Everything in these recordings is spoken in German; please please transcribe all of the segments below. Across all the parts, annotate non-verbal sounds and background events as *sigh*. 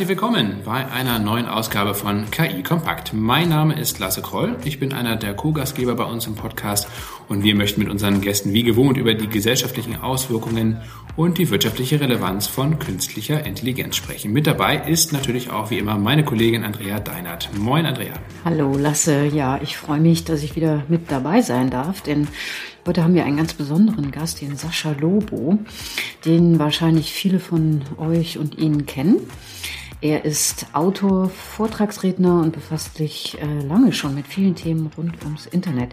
Herzlich willkommen bei einer neuen Ausgabe von KI Kompakt. Mein Name ist Lasse Kroll. Ich bin einer der Co-Gastgeber bei uns im Podcast und wir möchten mit unseren Gästen wie gewohnt über die gesellschaftlichen Auswirkungen und die wirtschaftliche Relevanz von künstlicher Intelligenz sprechen. Mit dabei ist natürlich auch wie immer meine Kollegin Andrea Deinert. Moin Andrea. Hallo Lasse. Ja, ich freue mich, dass ich wieder mit dabei sein darf, denn Heute haben wir einen ganz besonderen Gast, den Sascha Lobo, den wahrscheinlich viele von euch und Ihnen kennen. Er ist Autor, Vortragsredner und befasst sich äh, lange schon mit vielen Themen rund ums Internet.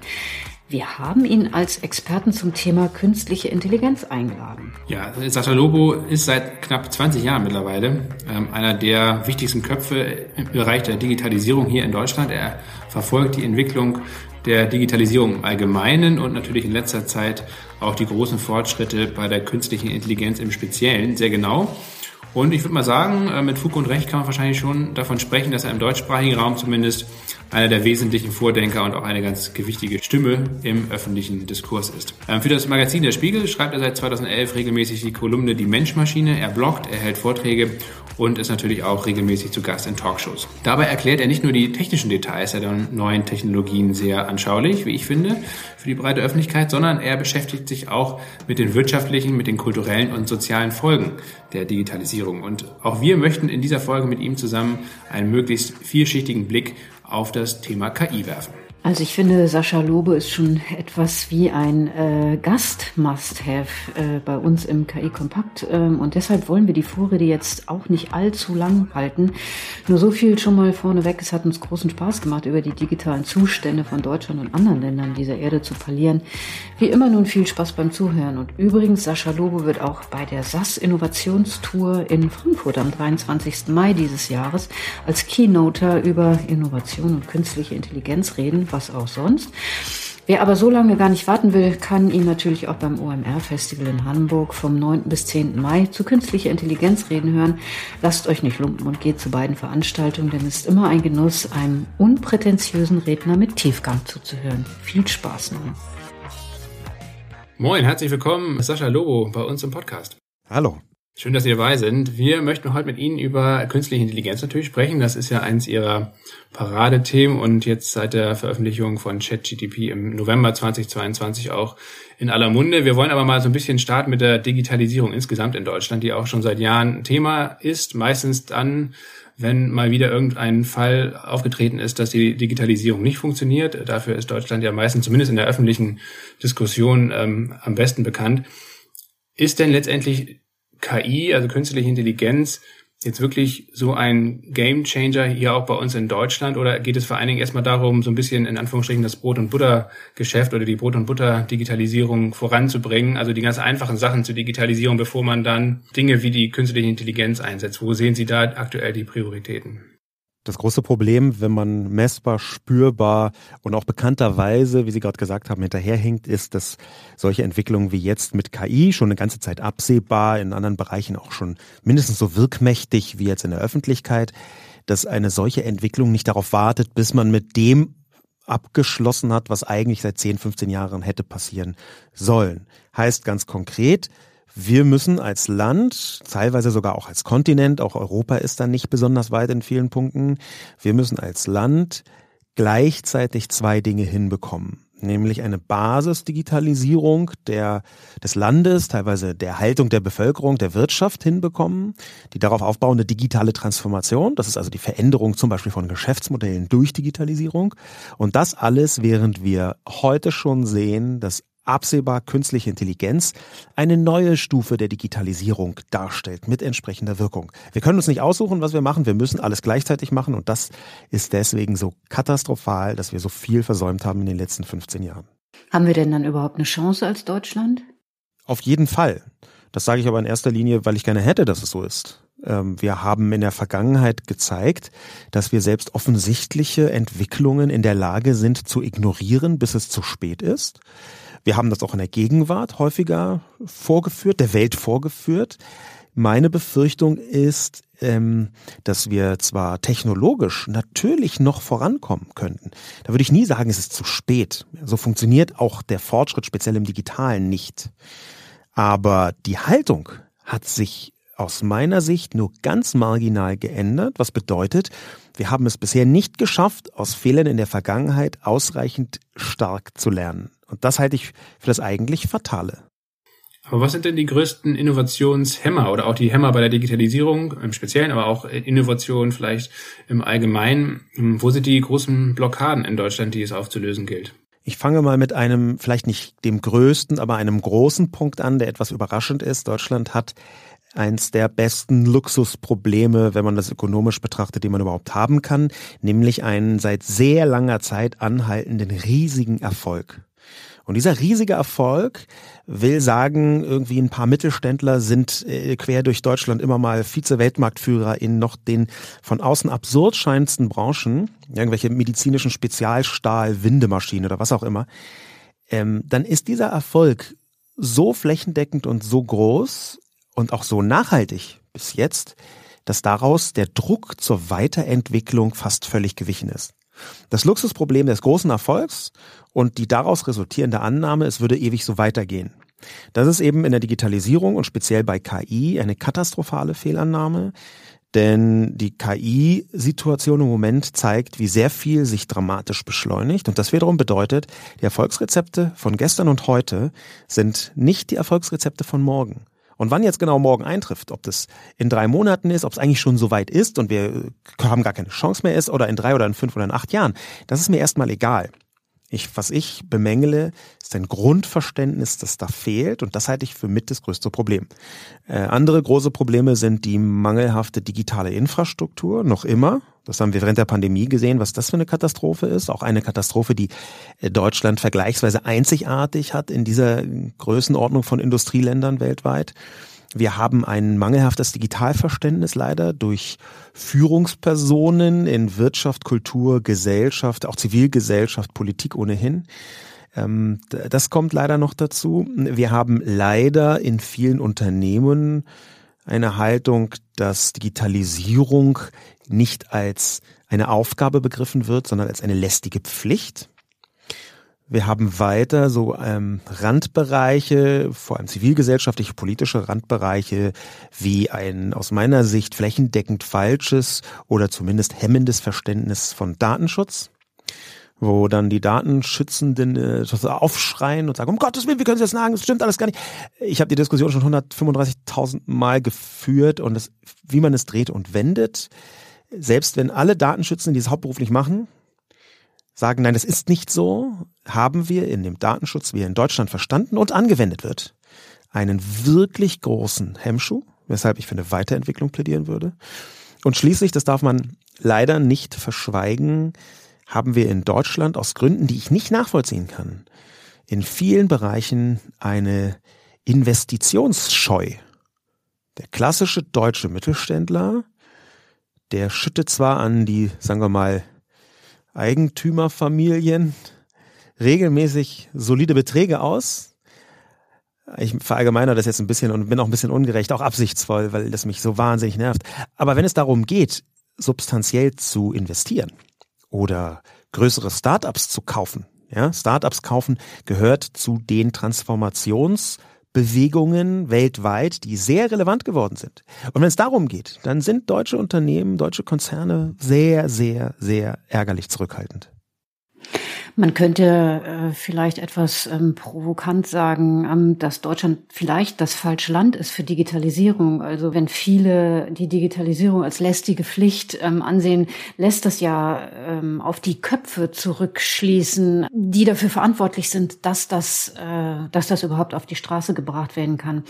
Wir haben ihn als Experten zum Thema künstliche Intelligenz eingeladen. Ja, Sascha Lobo ist seit knapp 20 Jahren mittlerweile ähm, einer der wichtigsten Köpfe im Bereich der Digitalisierung hier in Deutschland. Er verfolgt die Entwicklung der Digitalisierung im Allgemeinen und natürlich in letzter Zeit auch die großen Fortschritte bei der künstlichen Intelligenz im Speziellen sehr genau. Und ich würde mal sagen, äh, mit Fug und Recht kann man wahrscheinlich schon davon sprechen, dass er im deutschsprachigen Raum zumindest einer der wesentlichen Vordenker und auch eine ganz gewichtige Stimme im öffentlichen Diskurs ist. Ähm, für das Magazin Der Spiegel schreibt er seit 2011 regelmäßig die Kolumne Die Menschmaschine. Er bloggt, er hält Vorträge und ist natürlich auch regelmäßig zu Gast in Talkshows. Dabei erklärt er nicht nur die technischen Details der neuen Technologien sehr anschaulich, wie ich finde, für die breite Öffentlichkeit, sondern er beschäftigt sich auch mit den wirtschaftlichen, mit den kulturellen und sozialen Folgen der Digitalisierung. Und auch wir möchten in dieser Folge mit ihm zusammen einen möglichst vielschichtigen Blick auf das Thema KI werfen. Also ich finde, Sascha Lobe ist schon etwas wie ein äh, Gast-Must-Have äh, bei uns im KI Kompakt. Ähm, und deshalb wollen wir die Vorrede jetzt auch nicht allzu lang halten. Nur so viel schon mal vorneweg. Es hat uns großen Spaß gemacht, über die digitalen Zustände von Deutschland und anderen Ländern dieser Erde zu parlieren. Wie immer nun viel Spaß beim Zuhören. Und übrigens, Sascha Lobe wird auch bei der SAS Innovationstour in Frankfurt am 23. Mai dieses Jahres als Keynoter über Innovation und künstliche Intelligenz reden was auch sonst. Wer aber so lange gar nicht warten will, kann ihn natürlich auch beim OMR-Festival in Hamburg vom 9. bis 10. Mai zu künstlicher Intelligenz reden hören. Lasst euch nicht lumpen und geht zu beiden Veranstaltungen, denn es ist immer ein Genuss, einem unprätentiösen Redner mit Tiefgang zuzuhören. Viel Spaß nun. Moin, herzlich willkommen, Sascha Lobo bei uns im Podcast. Hallo. Schön, dass Sie dabei sind. Wir möchten heute mit Ihnen über künstliche Intelligenz natürlich sprechen. Das ist ja eins Ihrer Paradethemen und jetzt seit der Veröffentlichung von ChatGTP im November 2022 auch in aller Munde. Wir wollen aber mal so ein bisschen starten mit der Digitalisierung insgesamt in Deutschland, die auch schon seit Jahren Thema ist. Meistens dann, wenn mal wieder irgendein Fall aufgetreten ist, dass die Digitalisierung nicht funktioniert. Dafür ist Deutschland ja meistens zumindest in der öffentlichen Diskussion ähm, am besten bekannt. Ist denn letztendlich KI, also künstliche Intelligenz, jetzt wirklich so ein Game Changer hier auch bei uns in Deutschland oder geht es vor allen Dingen erstmal darum, so ein bisschen in Anführungsstrichen das Brot- und Butter-Geschäft oder die Brot- und Butter-Digitalisierung voranzubringen, also die ganz einfachen Sachen zu digitalisieren, bevor man dann Dinge wie die künstliche Intelligenz einsetzt? Wo sehen Sie da aktuell die Prioritäten? Das große Problem, wenn man messbar, spürbar und auch bekannterweise, wie Sie gerade gesagt haben, hinterherhinkt, ist, dass solche Entwicklungen wie jetzt mit KI schon eine ganze Zeit absehbar, in anderen Bereichen auch schon mindestens so wirkmächtig wie jetzt in der Öffentlichkeit, dass eine solche Entwicklung nicht darauf wartet, bis man mit dem abgeschlossen hat, was eigentlich seit 10, 15 Jahren hätte passieren sollen. Heißt ganz konkret, wir müssen als Land, teilweise sogar auch als Kontinent, auch Europa ist da nicht besonders weit in vielen Punkten, wir müssen als Land gleichzeitig zwei Dinge hinbekommen nämlich eine Basisdigitalisierung der, des Landes, teilweise der Haltung der Bevölkerung, der Wirtschaft hinbekommen, die darauf aufbauende digitale Transformation, das ist also die Veränderung zum Beispiel von Geschäftsmodellen durch Digitalisierung. Und das alles, während wir heute schon sehen, dass absehbar künstliche Intelligenz eine neue Stufe der Digitalisierung darstellt mit entsprechender Wirkung. Wir können uns nicht aussuchen, was wir machen, wir müssen alles gleichzeitig machen und das ist deswegen so katastrophal, dass wir so viel versäumt haben in den letzten 15 Jahren. Haben wir denn dann überhaupt eine Chance als Deutschland? Auf jeden Fall. Das sage ich aber in erster Linie, weil ich gerne hätte, dass es so ist. Ähm, wir haben in der Vergangenheit gezeigt, dass wir selbst offensichtliche Entwicklungen in der Lage sind zu ignorieren, bis es zu spät ist. Wir haben das auch in der Gegenwart häufiger vorgeführt, der Welt vorgeführt. Meine Befürchtung ist, ähm, dass wir zwar technologisch natürlich noch vorankommen könnten. Da würde ich nie sagen, es ist zu spät. So funktioniert auch der Fortschritt speziell im Digitalen nicht. Aber die Haltung hat sich aus meiner Sicht nur ganz marginal geändert, was bedeutet, wir haben es bisher nicht geschafft, aus Fehlern in der Vergangenheit ausreichend stark zu lernen. Und das halte ich für das eigentlich Fatale. Aber was sind denn die größten Innovationshemmer oder auch die Hämmer bei der Digitalisierung im Speziellen, aber auch Innovation vielleicht im Allgemeinen? Wo sind die großen Blockaden in Deutschland, die es aufzulösen gilt? Ich fange mal mit einem, vielleicht nicht dem größten, aber einem großen Punkt an, der etwas überraschend ist. Deutschland hat eins der besten Luxusprobleme, wenn man das ökonomisch betrachtet, die man überhaupt haben kann, nämlich einen seit sehr langer Zeit anhaltenden riesigen Erfolg. Und dieser riesige Erfolg will sagen, irgendwie ein paar Mittelständler sind äh, quer durch Deutschland immer mal Vize-Weltmarktführer in noch den von außen absurd scheinendsten Branchen, irgendwelche medizinischen Spezialstahl, Windemaschinen oder was auch immer. Ähm, dann ist dieser Erfolg so flächendeckend und so groß und auch so nachhaltig bis jetzt, dass daraus der Druck zur Weiterentwicklung fast völlig gewichen ist. Das Luxusproblem des großen Erfolgs und die daraus resultierende Annahme, es würde ewig so weitergehen. Das ist eben in der Digitalisierung und speziell bei KI eine katastrophale Fehlannahme, denn die KI-Situation im Moment zeigt, wie sehr viel sich dramatisch beschleunigt. Und das wiederum bedeutet, die Erfolgsrezepte von gestern und heute sind nicht die Erfolgsrezepte von morgen. Und wann jetzt genau morgen eintrifft, ob das in drei Monaten ist, ob es eigentlich schon so weit ist und wir haben gar keine Chance mehr ist oder in drei oder in fünf oder in acht Jahren, das ist mir erstmal egal. Ich, was ich bemängele, ist ein Grundverständnis, das da fehlt und das halte ich für mit das größte Problem. Äh, andere große Probleme sind die mangelhafte digitale Infrastruktur, noch immer. Das haben wir während der Pandemie gesehen, was das für eine Katastrophe ist. Auch eine Katastrophe, die äh, Deutschland vergleichsweise einzigartig hat in dieser Größenordnung von Industrieländern weltweit. Wir haben ein mangelhaftes Digitalverständnis leider durch Führungspersonen in Wirtschaft, Kultur, Gesellschaft, auch Zivilgesellschaft, Politik ohnehin. Ähm, das kommt leider noch dazu. Wir haben leider in vielen Unternehmen eine Haltung, dass Digitalisierung nicht als eine Aufgabe begriffen wird, sondern als eine lästige Pflicht. Wir haben weiter so ähm, Randbereiche, vor allem zivilgesellschaftliche, politische Randbereiche, wie ein aus meiner Sicht flächendeckend falsches oder zumindest hemmendes Verständnis von Datenschutz wo dann die Datenschützenden äh, aufschreien und sagen, um Gottes Willen, wie können Sie das sagen? Das stimmt alles gar nicht. Ich habe die Diskussion schon 135.000 Mal geführt und das, wie man es dreht und wendet, selbst wenn alle Datenschützenden, die es hauptberuflich machen, sagen, nein, das ist nicht so, haben wir in dem Datenschutz, wie er in Deutschland verstanden und angewendet wird, einen wirklich großen Hemmschuh, weshalb ich für eine Weiterentwicklung plädieren würde. Und schließlich, das darf man leider nicht verschweigen, haben wir in Deutschland aus Gründen, die ich nicht nachvollziehen kann, in vielen Bereichen eine Investitionsscheu. Der klassische deutsche Mittelständler, der schüttet zwar an die, sagen wir mal, Eigentümerfamilien regelmäßig solide Beträge aus. Ich verallgemeiner das jetzt ein bisschen und bin auch ein bisschen ungerecht, auch absichtsvoll, weil das mich so wahnsinnig nervt. Aber wenn es darum geht, substanziell zu investieren oder größere Startups zu kaufen, ja, Startups kaufen gehört zu den Transformations- Bewegungen weltweit, die sehr relevant geworden sind. Und wenn es darum geht, dann sind deutsche Unternehmen, deutsche Konzerne sehr, sehr, sehr ärgerlich zurückhaltend. Man könnte äh, vielleicht etwas ähm, provokant sagen, ähm, dass Deutschland vielleicht das falsche Land ist für Digitalisierung. Also wenn viele die Digitalisierung als lästige Pflicht ähm, ansehen, lässt das ja ähm, auf die Köpfe zurückschließen, die dafür verantwortlich sind, dass das, äh, dass das überhaupt auf die Straße gebracht werden kann.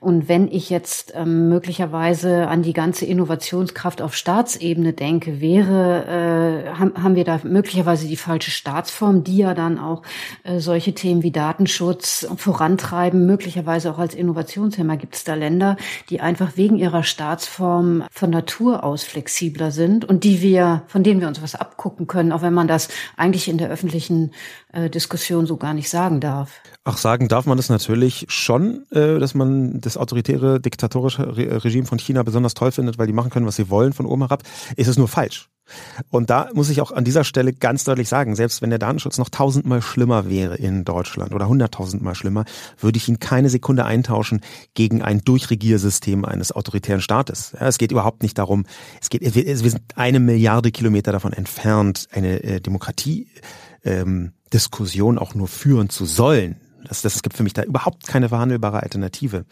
Und wenn ich jetzt ähm, möglicherweise an die ganze Innovationskraft auf Staatsebene denke, wäre, äh, haben, haben wir da möglicherweise die falsche Staatsform Plattformen, die ja dann auch äh, solche Themen wie Datenschutz vorantreiben, möglicherweise auch als Innovationshemmer. Gibt es da Länder, die einfach wegen ihrer Staatsform von Natur aus flexibler sind und die wir, von denen wir uns was abgucken können, auch wenn man das eigentlich in der öffentlichen äh, Diskussion so gar nicht sagen darf. Ach, sagen darf man das natürlich schon, äh, dass man das autoritäre, diktatorische Re Regime von China besonders toll findet, weil die machen können, was sie wollen von oben herab. Ist es nur falsch. Und da muss ich auch an dieser Stelle ganz deutlich sagen, selbst wenn der Datenschutz noch tausendmal schlimmer wäre in Deutschland oder hunderttausendmal schlimmer, würde ich ihn keine Sekunde eintauschen gegen ein Durchregiersystem eines autoritären Staates. Ja, es geht überhaupt nicht darum, es geht, wir sind eine Milliarde Kilometer davon entfernt, eine äh, Demokratie ähm, auch nur führen zu sollen. Das, das, gibt für mich da überhaupt keine verhandelbare Alternative.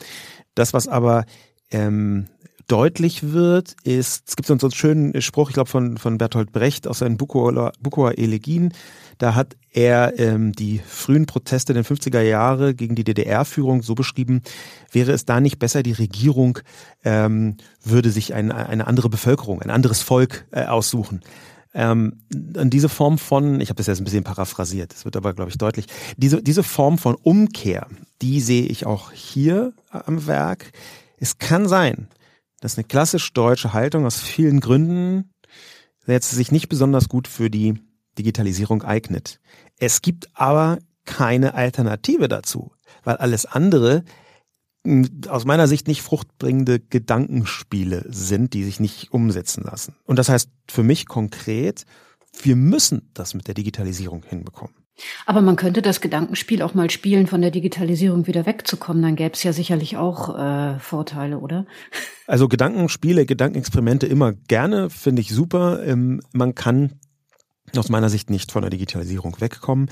Das, was aber ähm, deutlich wird, ist, es gibt so einen schönen Spruch, ich glaube von, von Bertolt Brecht aus seinen Bukower, Elegien. Da hat er ähm, die frühen Proteste der 50er Jahre gegen die DDR-Führung so beschrieben, wäre es da nicht besser, die Regierung ähm, würde sich ein, eine andere Bevölkerung, ein anderes Volk äh, aussuchen. Ähm, diese Form von, ich habe das jetzt ein bisschen paraphrasiert, das wird aber, glaube ich, deutlich, diese, diese Form von Umkehr, die sehe ich auch hier am Werk. Es kann sein, dass eine klassisch deutsche Haltung aus vielen Gründen jetzt sich nicht besonders gut für die Digitalisierung eignet. Es gibt aber keine Alternative dazu, weil alles andere aus meiner Sicht nicht fruchtbringende Gedankenspiele sind, die sich nicht umsetzen lassen. Und das heißt für mich konkret, wir müssen das mit der Digitalisierung hinbekommen. Aber man könnte das Gedankenspiel auch mal spielen, von der Digitalisierung wieder wegzukommen. Dann gäbe es ja sicherlich auch äh, Vorteile, oder? Also Gedankenspiele, Gedankenexperimente immer gerne, finde ich super. Ähm, man kann aus meiner Sicht nicht von der Digitalisierung wegkommen.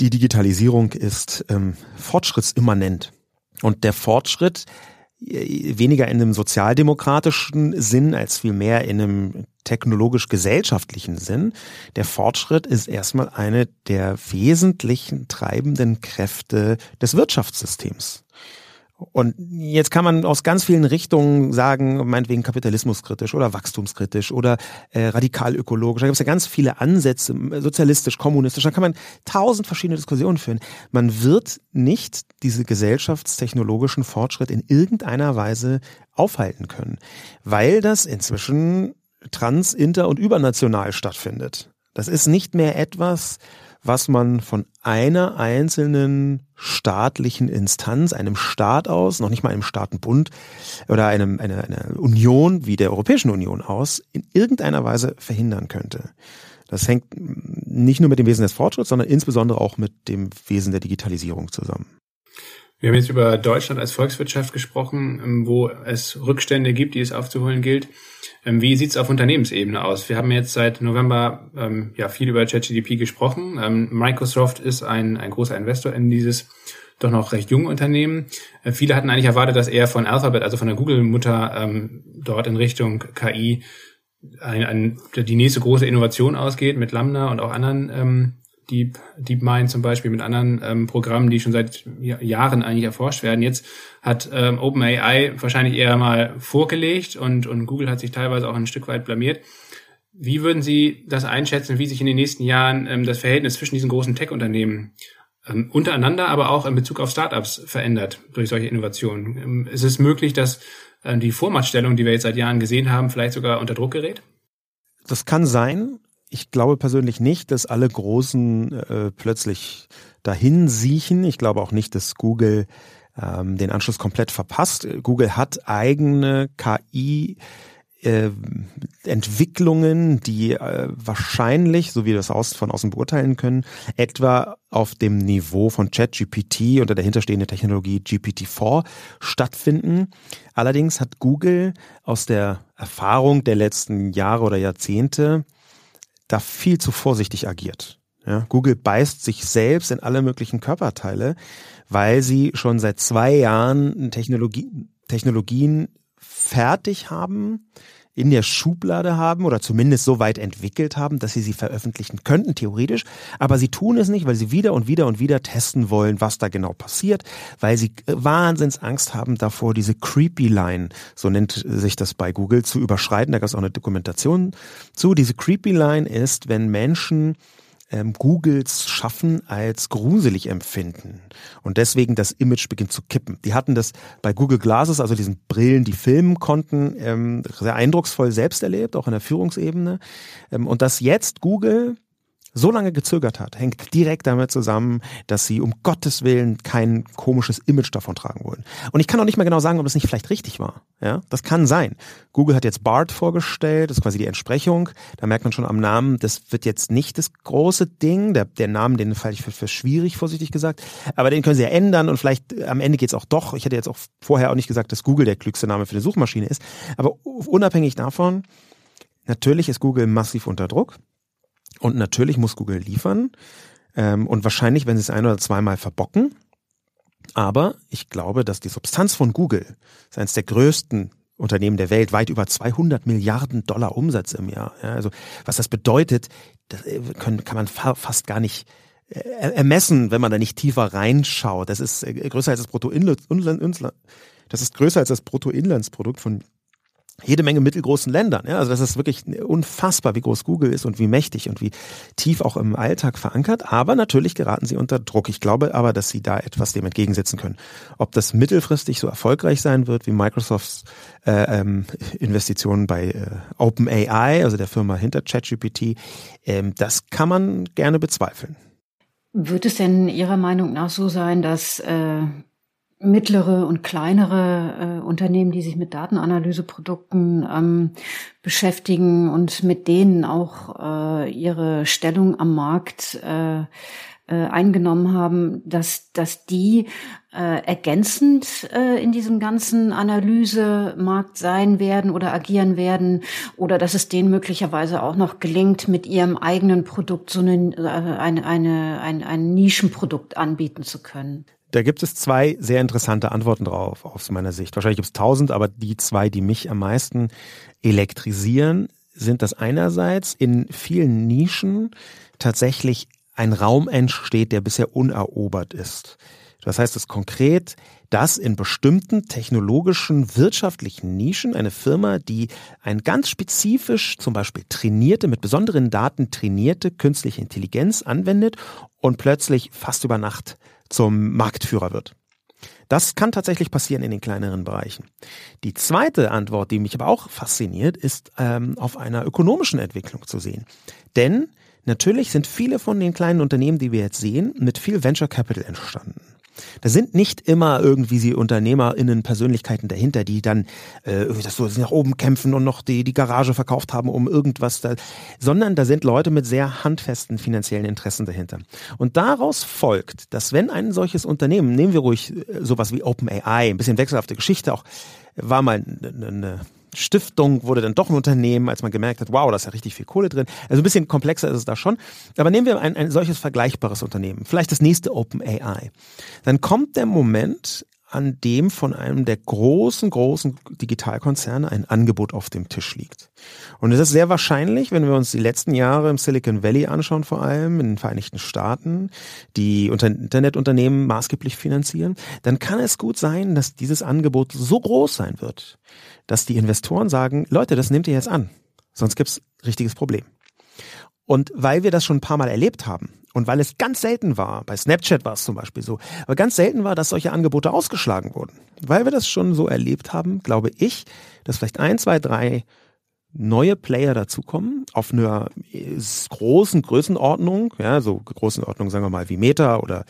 Die Digitalisierung ist ähm, fortschrittsimmanent. Und der Fortschritt weniger in einem sozialdemokratischen Sinn als vielmehr in einem technologisch-gesellschaftlichen Sinn. Der Fortschritt ist erstmal eine der wesentlichen treibenden Kräfte des Wirtschaftssystems. Und jetzt kann man aus ganz vielen Richtungen sagen, meinetwegen kapitalismuskritisch oder wachstumskritisch oder äh, radikal ökologisch. Da gibt es ja ganz viele Ansätze, sozialistisch, kommunistisch. Da kann man tausend verschiedene Diskussionen führen. Man wird nicht diese gesellschaftstechnologischen Fortschritt in irgendeiner Weise aufhalten können, weil das inzwischen trans-, inter- und übernational stattfindet. Das ist nicht mehr etwas, was man von einer einzelnen staatlichen Instanz, einem Staat aus, noch nicht mal einem Staatenbund oder einem, einer, einer Union wie der Europäischen Union aus, in irgendeiner Weise verhindern könnte. Das hängt nicht nur mit dem Wesen des Fortschritts, sondern insbesondere auch mit dem Wesen der Digitalisierung zusammen. Wir haben jetzt über Deutschland als Volkswirtschaft gesprochen, wo es Rückstände gibt, die es aufzuholen gilt. Ähm, wie sieht's auf Unternehmensebene aus? Wir haben jetzt seit November ähm, ja viel über ChatGDP gesprochen. Ähm, Microsoft ist ein, ein großer Investor in dieses doch noch recht junge Unternehmen. Äh, viele hatten eigentlich erwartet, dass er von Alphabet, also von der Google-Mutter, ähm, dort in Richtung KI ein, ein, die nächste große Innovation ausgeht mit Lambda und auch anderen ähm, Deep, DeepMind zum Beispiel mit anderen ähm, Programmen, die schon seit Jahren eigentlich erforscht werden. Jetzt hat ähm, OpenAI wahrscheinlich eher mal vorgelegt und, und Google hat sich teilweise auch ein Stück weit blamiert. Wie würden Sie das einschätzen, wie sich in den nächsten Jahren ähm, das Verhältnis zwischen diesen großen Tech-Unternehmen ähm, untereinander, aber auch in Bezug auf Startups verändert durch solche Innovationen? Ähm, ist es möglich, dass äh, die Vormachtstellung, die wir jetzt seit Jahren gesehen haben, vielleicht sogar unter Druck gerät? Das kann sein ich glaube persönlich nicht, dass alle Großen äh, plötzlich dahin siechen. Ich glaube auch nicht, dass Google ähm, den Anschluss komplett verpasst. Google hat eigene KI äh, Entwicklungen, die äh, wahrscheinlich, so wie wir das aus, von außen beurteilen können, etwa auf dem Niveau von ChatGPT und der dahinterstehenden Technologie GPT-4 stattfinden. Allerdings hat Google aus der Erfahrung der letzten Jahre oder Jahrzehnte da viel zu vorsichtig agiert. Ja, Google beißt sich selbst in alle möglichen Körperteile, weil sie schon seit zwei Jahren Technologie, Technologien fertig haben, in der Schublade haben oder zumindest so weit entwickelt haben, dass sie sie veröffentlichen könnten, theoretisch. Aber sie tun es nicht, weil sie wieder und wieder und wieder testen wollen, was da genau passiert, weil sie wahnsinns Angst haben davor, diese Creepy Line, so nennt sich das bei Google, zu überschreiten. Da gab es auch eine Dokumentation zu. Diese Creepy Line ist, wenn Menschen ähm, Googles Schaffen als gruselig empfinden und deswegen das Image beginnt zu kippen. Die hatten das bei Google Glasses, also diesen Brillen, die filmen konnten, ähm, sehr eindrucksvoll selbst erlebt, auch in der Führungsebene. Ähm, und dass jetzt Google so lange gezögert hat, hängt direkt damit zusammen, dass sie um Gottes Willen kein komisches Image davon tragen wollen. Und ich kann auch nicht mehr genau sagen, ob das nicht vielleicht richtig war. Ja, das kann sein. Google hat jetzt BART vorgestellt, das ist quasi die Entsprechung. Da merkt man schon am Namen, das wird jetzt nicht das große Ding. Der, der Namen, den halte ich für, für schwierig, vorsichtig gesagt. Aber den können sie ja ändern und vielleicht äh, am Ende geht's auch doch. Ich hätte jetzt auch vorher auch nicht gesagt, dass Google der klügste Name für eine Suchmaschine ist. Aber unabhängig davon, natürlich ist Google massiv unter Druck. Und natürlich muss Google liefern. Ähm, und wahrscheinlich, wenn sie es ein oder zweimal verbocken. Aber ich glaube, dass die Substanz von Google, ist eines der größten Unternehmen der Welt, weit über 200 Milliarden Dollar Umsatz im Jahr. Ja, also was das bedeutet, das äh, können, kann man fa fast gar nicht äh, ermessen, wenn man da nicht tiefer reinschaut. Das ist äh, größer das ist größer als das Bruttoinlandsprodukt von jede Menge mittelgroßen Ländern. Ja, also das ist wirklich unfassbar, wie groß Google ist und wie mächtig und wie tief auch im Alltag verankert. Aber natürlich geraten sie unter Druck. Ich glaube aber, dass sie da etwas dem entgegensetzen können. Ob das mittelfristig so erfolgreich sein wird wie Microsofts äh, ähm, Investitionen bei äh, OpenAI, also der Firma hinter ChatGPT, ähm, das kann man gerne bezweifeln. Wird es denn Ihrer Meinung nach so sein, dass äh, mittlere und kleinere äh, Unternehmen, die sich mit Datenanalyseprodukten ähm, beschäftigen und mit denen auch äh, ihre Stellung am Markt äh, äh, eingenommen haben, dass, dass die äh, ergänzend äh, in diesem ganzen Analysemarkt sein werden oder agieren werden oder dass es denen möglicherweise auch noch gelingt, mit ihrem eigenen Produkt so eine, äh, eine, eine, ein, ein Nischenprodukt anbieten zu können. Da gibt es zwei sehr interessante Antworten drauf, aus meiner Sicht. Wahrscheinlich gibt es tausend, aber die zwei, die mich am meisten elektrisieren, sind, dass einerseits in vielen Nischen tatsächlich ein Raum entsteht, der bisher unerobert ist. Das heißt es konkret, dass in bestimmten technologischen, wirtschaftlichen Nischen eine Firma, die ein ganz spezifisch, zum Beispiel trainierte, mit besonderen Daten trainierte künstliche Intelligenz anwendet und plötzlich fast über Nacht zum Marktführer wird. Das kann tatsächlich passieren in den kleineren Bereichen. Die zweite Antwort, die mich aber auch fasziniert, ist ähm, auf einer ökonomischen Entwicklung zu sehen. Denn natürlich sind viele von den kleinen Unternehmen, die wir jetzt sehen, mit viel Venture Capital entstanden. Da sind nicht immer irgendwie sie UnternehmerInnen Persönlichkeiten dahinter, die dann äh, das so nach oben kämpfen und noch die, die Garage verkauft haben, um irgendwas da, sondern da sind Leute mit sehr handfesten finanziellen Interessen dahinter. Und daraus folgt, dass wenn ein solches Unternehmen, nehmen wir ruhig äh, sowas wie OpenAI, ein bisschen wechselhafte Geschichte auch, war mal eine, eine Stiftung wurde dann doch ein Unternehmen, als man gemerkt hat, wow, da ist ja richtig viel Kohle drin. Also ein bisschen komplexer ist es da schon. Aber nehmen wir ein, ein solches vergleichbares Unternehmen, vielleicht das nächste OpenAI. Dann kommt der Moment, an dem von einem der großen, großen Digitalkonzerne ein Angebot auf dem Tisch liegt. Und es ist sehr wahrscheinlich, wenn wir uns die letzten Jahre im Silicon Valley anschauen, vor allem in den Vereinigten Staaten, die Internetunternehmen maßgeblich finanzieren, dann kann es gut sein, dass dieses Angebot so groß sein wird, dass die Investoren sagen, Leute, das nehmt ihr jetzt an, sonst gibt's richtiges Problem. Und weil wir das schon ein paar Mal erlebt haben, und weil es ganz selten war, bei Snapchat war es zum Beispiel so, aber ganz selten war, dass solche Angebote ausgeschlagen wurden. Weil wir das schon so erlebt haben, glaube ich, dass vielleicht ein, zwei, drei neue Player dazukommen auf einer großen Größenordnung, ja, so Größenordnung, sagen wir mal, wie Meta oder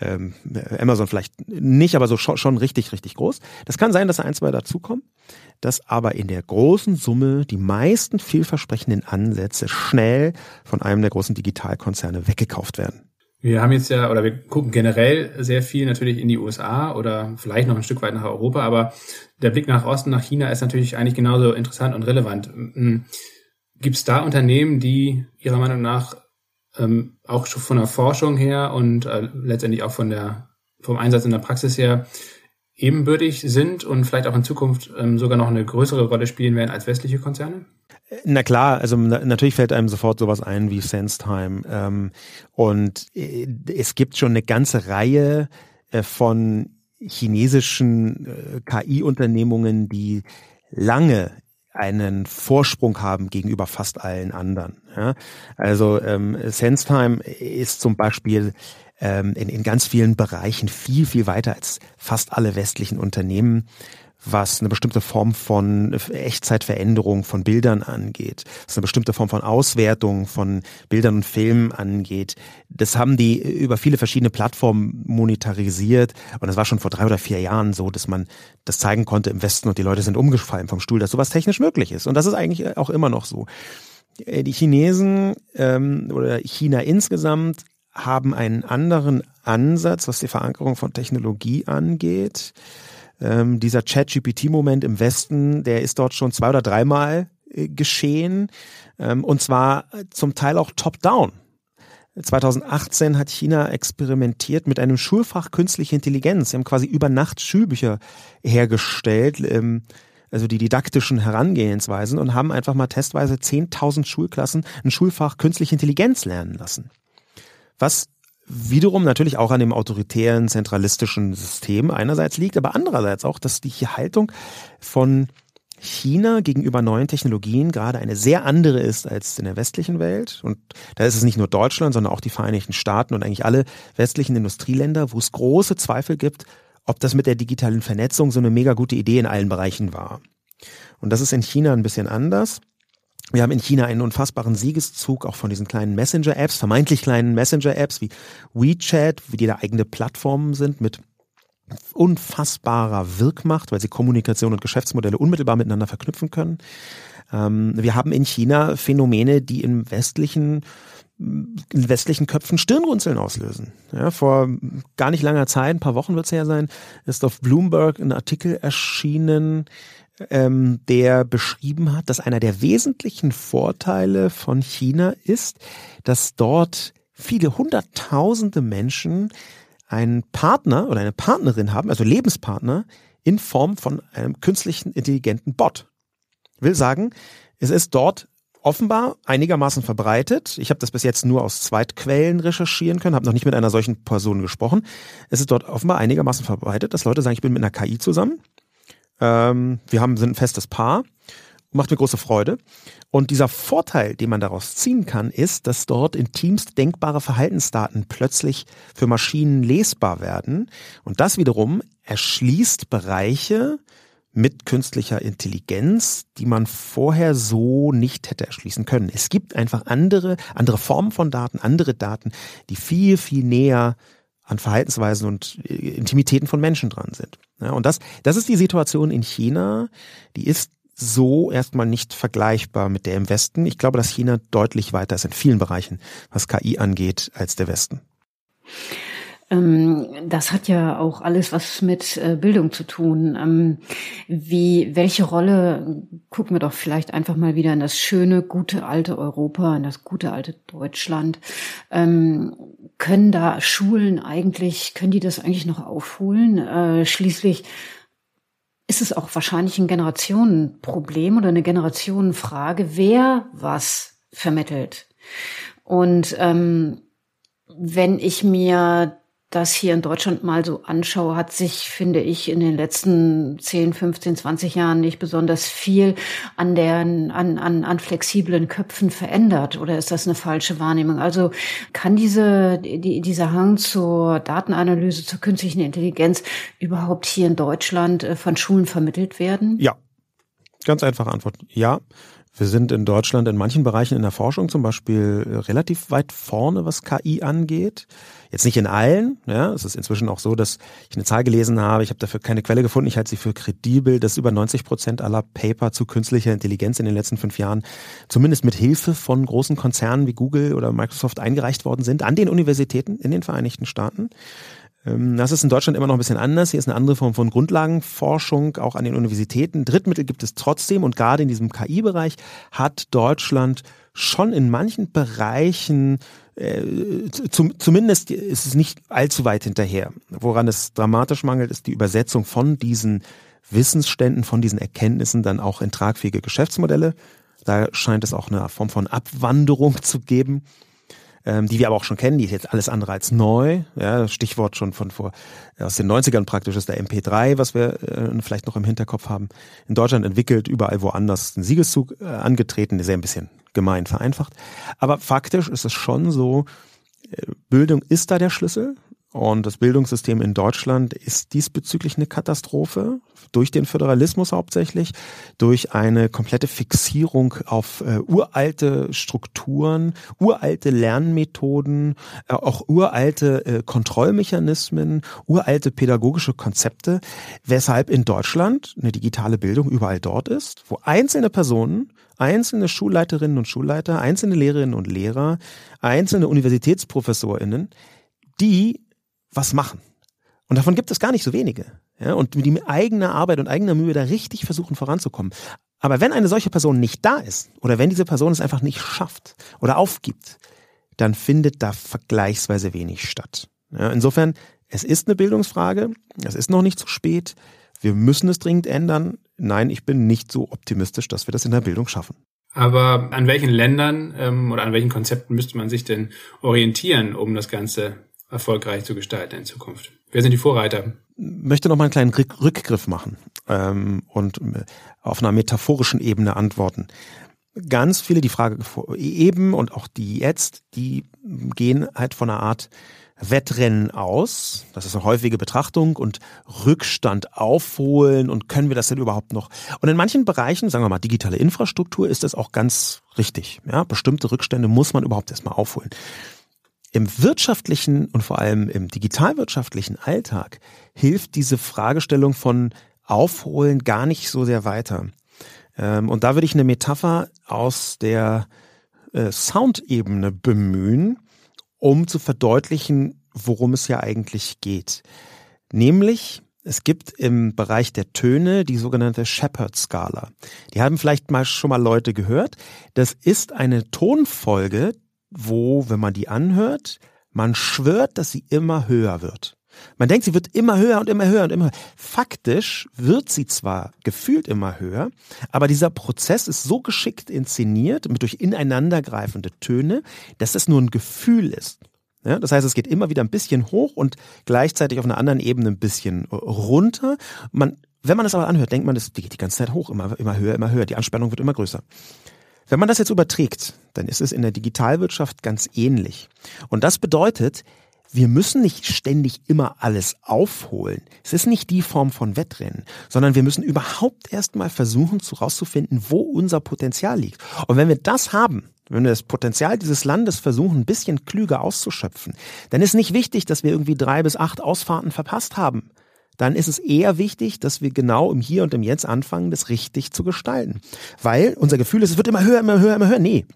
ähm, Amazon vielleicht nicht, aber so schon, schon richtig, richtig groß. Das kann sein, dass da ein, zwei dazukommen, dass aber in der großen Summe die meisten vielversprechenden Ansätze schnell von einem der großen Digitalkonzerne weggekauft werden. Wir haben jetzt ja, oder wir gucken generell sehr viel natürlich in die USA oder vielleicht noch ein Stück weit nach Europa, aber der Blick nach Osten, nach China ist natürlich eigentlich genauso interessant und relevant. Hm, Gibt es da Unternehmen, die Ihrer Meinung nach ähm, auch schon von der Forschung her und äh, letztendlich auch von der, vom Einsatz in der Praxis her ebenbürtig sind und vielleicht auch in Zukunft ähm, sogar noch eine größere Rolle spielen werden als westliche Konzerne? Na klar, also na, natürlich fällt einem sofort sowas ein wie SenseTime. Ähm, und äh, es gibt schon eine ganze Reihe äh, von chinesischen äh, KI-Unternehmungen, die lange einen Vorsprung haben gegenüber fast allen anderen. Ja? Also ähm, SenseTime ist zum Beispiel ähm, in, in ganz vielen Bereichen viel, viel weiter als fast alle westlichen Unternehmen was eine bestimmte Form von Echtzeitveränderung von Bildern angeht, was eine bestimmte Form von Auswertung von Bildern und Filmen angeht. Das haben die über viele verschiedene Plattformen monetarisiert und das war schon vor drei oder vier Jahren so, dass man das zeigen konnte im Westen und die Leute sind umgefallen vom Stuhl, dass sowas technisch möglich ist. Und das ist eigentlich auch immer noch so. Äh, die Chinesen ähm, oder China insgesamt haben einen anderen Ansatz, was die Verankerung von Technologie angeht. Ähm, dieser Chat-GPT-Moment im Westen, der ist dort schon zwei oder dreimal äh, geschehen. Ähm, und zwar zum Teil auch top-down. 2018 hat China experimentiert mit einem Schulfach künstliche Intelligenz. Sie haben quasi über Nacht Schulbücher hergestellt, ähm, also die didaktischen Herangehensweisen und haben einfach mal testweise 10.000 Schulklassen ein Schulfach künstliche Intelligenz lernen lassen. Was wiederum natürlich auch an dem autoritären, zentralistischen System einerseits liegt, aber andererseits auch, dass die Haltung von China gegenüber neuen Technologien gerade eine sehr andere ist als in der westlichen Welt. Und da ist es nicht nur Deutschland, sondern auch die Vereinigten Staaten und eigentlich alle westlichen Industrieländer, wo es große Zweifel gibt, ob das mit der digitalen Vernetzung so eine mega gute Idee in allen Bereichen war. Und das ist in China ein bisschen anders. Wir haben in China einen unfassbaren Siegeszug auch von diesen kleinen Messenger-Apps, vermeintlich kleinen Messenger-Apps wie WeChat, wie die da eigene Plattformen sind mit unfassbarer Wirkmacht, weil sie Kommunikation und Geschäftsmodelle unmittelbar miteinander verknüpfen können. Ähm, wir haben in China Phänomene, die im westlichen in westlichen Köpfen Stirnrunzeln auslösen. Ja, vor gar nicht langer Zeit, ein paar Wochen wird es ja sein, ist auf Bloomberg ein Artikel erschienen, ähm, der beschrieben hat, dass einer der wesentlichen Vorteile von China ist, dass dort viele hunderttausende Menschen einen Partner oder eine Partnerin haben, also Lebenspartner, in Form von einem künstlichen intelligenten Bot. Will sagen, es ist dort offenbar einigermaßen verbreitet. Ich habe das bis jetzt nur aus Zweitquellen recherchieren können, habe noch nicht mit einer solchen Person gesprochen. Es ist dort offenbar einigermaßen verbreitet, dass Leute sagen, ich bin mit einer KI zusammen ähm, wir haben, sind ein festes Paar. Macht mir große Freude. Und dieser Vorteil, den man daraus ziehen kann, ist, dass dort intimst denkbare Verhaltensdaten plötzlich für Maschinen lesbar werden. Und das wiederum erschließt Bereiche mit künstlicher Intelligenz, die man vorher so nicht hätte erschließen können. Es gibt einfach andere, andere Formen von Daten, andere Daten, die viel, viel näher an Verhaltensweisen und äh, Intimitäten von Menschen dran sind. Ja, und das, das ist die Situation in China, die ist so erstmal nicht vergleichbar mit der im Westen. Ich glaube, dass China deutlich weiter ist in vielen Bereichen, was KI angeht, als der Westen. Ähm, das hat ja auch alles was mit äh, Bildung zu tun. Ähm, wie, welche Rolle, gucken wir doch vielleicht einfach mal wieder in das schöne, gute alte Europa, in das gute alte Deutschland. Können da Schulen eigentlich, können die das eigentlich noch aufholen? Äh, schließlich ist es auch wahrscheinlich ein Generationenproblem oder eine Generationenfrage, wer was vermittelt. Und ähm, wenn ich mir das hier in Deutschland mal so anschaue, hat sich, finde ich, in den letzten 10, 15, 20 Jahren nicht besonders viel an, der, an, an, an flexiblen Köpfen verändert. Oder ist das eine falsche Wahrnehmung? Also kann diese, die, dieser Hang zur Datenanalyse, zur künstlichen Intelligenz überhaupt hier in Deutschland äh, von Schulen vermittelt werden? Ja. Ganz einfache Antwort. Ja. Wir sind in Deutschland in manchen Bereichen in der Forschung zum Beispiel relativ weit vorne, was KI angeht. Jetzt nicht in allen. Ja, es ist inzwischen auch so, dass ich eine Zahl gelesen habe. Ich habe dafür keine Quelle gefunden. Ich halte sie für kredibel, dass über 90 Prozent aller Paper zu künstlicher Intelligenz in den letzten fünf Jahren zumindest mit Hilfe von großen Konzernen wie Google oder Microsoft eingereicht worden sind an den Universitäten in den Vereinigten Staaten. Ähm, das ist in Deutschland immer noch ein bisschen anders. Hier ist eine andere Form von Grundlagenforschung, auch an den Universitäten. Drittmittel gibt es trotzdem und gerade in diesem KI-Bereich hat Deutschland schon in manchen Bereichen äh, zum, zumindest ist es nicht allzu weit hinterher. Woran es dramatisch mangelt, ist die Übersetzung von diesen Wissensständen, von diesen Erkenntnissen dann auch in tragfähige Geschäftsmodelle. Da scheint es auch eine Form von Abwanderung zu geben ähm, die wir aber auch schon kennen, die ist jetzt alles andere als neu. Ja, Stichwort schon von vor aus den 90ern praktisch ist der MP3, was wir äh, vielleicht noch im Hinterkopf haben. In Deutschland entwickelt, überall woanders ein Siegeszug äh, angetreten, sehr ein bisschen gemein vereinfacht. Aber faktisch ist es schon so, äh, Bildung ist da der Schlüssel Und das Bildungssystem in Deutschland ist diesbezüglich eine Katastrophe, durch den Föderalismus hauptsächlich, durch eine komplette Fixierung auf äh, uralte Strukturen, uralte Lernmethoden, äh, auch uralte äh, Kontrollmechanismen, uralte pädagogische Konzepte, weshalb in Deutschland eine digitale Bildung überall dort ist, wo einzelne Personen einzelne Schulleiterinnen und Schulleiter, einzelne Lehrerinnen und Lehrer, einzelne Universitätsprofessorinnen, die was machen. Und davon gibt es gar nicht so wenige. Ja, und die eigene Arbeit und eigener Mühe da richtig versuchen voranzukommen. Aber wenn eine solche Person nicht da ist oder wenn diese Person es einfach nicht schafft oder aufgibt, dann findet da vergleichsweise wenig statt. Ja, insofern, es ist eine Bildungsfrage, es ist noch nicht zu spät, wir müssen es dringend ändern. Nein, ich bin nicht so optimistisch, dass wir das in der Bildung schaffen. Aber an welchen Ländern ähm, oder an welchen Konzepten müsste man sich denn orientieren, um das Ganze erfolgreich zu gestalten in Zukunft? Wer sind die Vorreiter? Möchte noch mal einen kleinen Rückgriff machen ähm, und äh, auf einer metaphorischen Ebene antworten. Ganz viele, die Frage eben und auch die jetzt, die gehen halt von einer Art Wettrennen aus. Das ist eine häufige Betrachtung und Rückstand aufholen und können wir das denn überhaupt noch? Und in manchen Bereichen, sagen wir mal digitale Infrastruktur, ist das auch ganz richtig. Ja, bestimmte Rückstände muss man überhaupt erstmal aufholen. Im wirtschaftlichen und vor allem im digitalwirtschaftlichen Alltag hilft diese Fragestellung von Aufholen gar nicht so sehr weiter. Ähm, und da würde ich eine Metapher aus der äh, Soundebene bemühen, um zu verdeutlichen, worum es ja eigentlich geht. Nämlich, es gibt im Bereich der Töne die sogenannte Shepard-Skala. Die haben vielleicht mal schon mal Leute gehört. Das ist eine Tonfolge, wo, wenn man die anhört, man schwört, dass sie immer höher wird. Man denkt, sie wird immer höher und immer höher und immer höher. Faktisch wird sie zwar gefühlt immer höher, aber dieser Prozess ist so geschickt inszeniert mit durch ineinandergreifende Töne, dass es nur ein Gefühl ist. Ja, das heißt, es geht immer wieder ein bisschen hoch und gleichzeitig auf einer anderen Ebene ein bisschen runter. Man, wenn man das aber anhört, denkt man, das geht die ganze Zeit hoch, immer, immer höher, immer höher. Die Anspannung wird immer größer. Wenn man das jetzt überträgt, dann ist es in der Digitalwirtschaft ganz ähnlich. Und das bedeutet, wir müssen nicht ständig immer alles aufholen. Es ist nicht die Form von Wettrennen, sondern wir müssen überhaupt erstmal versuchen, herauszufinden, wo unser Potenzial liegt. Und wenn wir das haben, wenn wir das Potenzial dieses Landes versuchen, ein bisschen klüger auszuschöpfen, dann ist nicht wichtig, dass wir irgendwie drei bis acht Ausfahrten verpasst haben, dann ist es eher wichtig, dass wir genau im Hier und im Jetzt anfangen, das richtig zu gestalten. Weil unser Gefühl ist, es wird immer höher, immer höher, immer höher. Nee.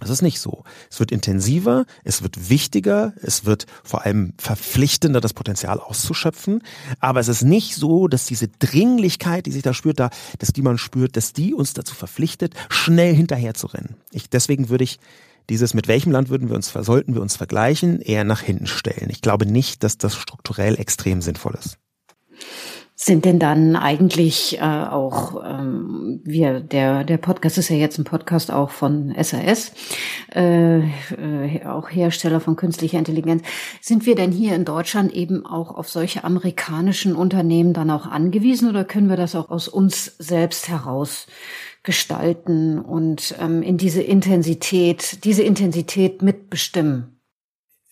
Das ist nicht so. Es wird intensiver, es wird wichtiger, es wird vor allem verpflichtender, das Potenzial auszuschöpfen. Aber es ist nicht so, dass diese Dringlichkeit, die sich da spürt, da, dass die man spürt, dass die uns dazu verpflichtet, schnell hinterher zu rennen. Ich, deswegen würde ich dieses, mit welchem Land würden wir uns, sollten wir uns vergleichen, eher nach hinten stellen. Ich glaube nicht, dass das strukturell extrem sinnvoll ist. Sind denn dann eigentlich äh, auch, ähm, wir, der, der Podcast ist ja jetzt ein Podcast auch von SAS, äh, äh, auch Hersteller von künstlicher Intelligenz. Sind wir denn hier in Deutschland eben auch auf solche amerikanischen Unternehmen dann auch angewiesen oder können wir das auch aus uns selbst heraus gestalten und ähm, in diese Intensität, diese Intensität mitbestimmen?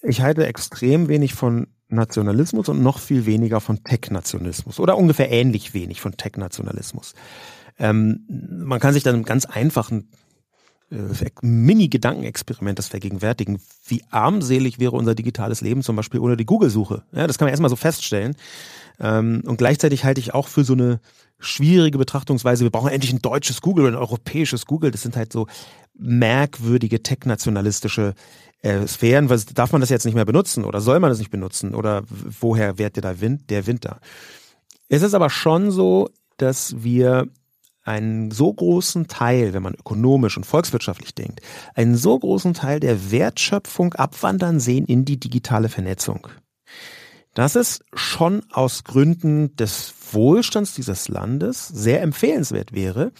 Ich halte extrem wenig von Nationalismus und noch viel weniger von Tech-Nationalismus oder ungefähr ähnlich wenig von Tech-Nationalismus. Ähm, man kann sich dann im ganz einfachen äh, Mini-Gedankenexperiment das vergegenwärtigen. Wie armselig wäre unser digitales Leben zum Beispiel ohne die Google-Suche? Ja, das kann man erstmal so feststellen. Ähm, und gleichzeitig halte ich auch für so eine schwierige Betrachtungsweise, wir brauchen endlich ein deutsches Google oder ein europäisches Google. Das sind halt so merkwürdige tech-nationalistische äh, Sphären. Was, darf man das jetzt nicht mehr benutzen oder soll man das nicht benutzen oder woher wehrt der Wind, der Wind da? Es ist aber schon so, dass wir einen so großen Teil, wenn man ökonomisch und volkswirtschaftlich denkt, einen so großen Teil der Wertschöpfung abwandern sehen in die digitale Vernetzung. Das ist schon aus Gründen des Wohlstands dieses Landes sehr empfehlenswert wäre,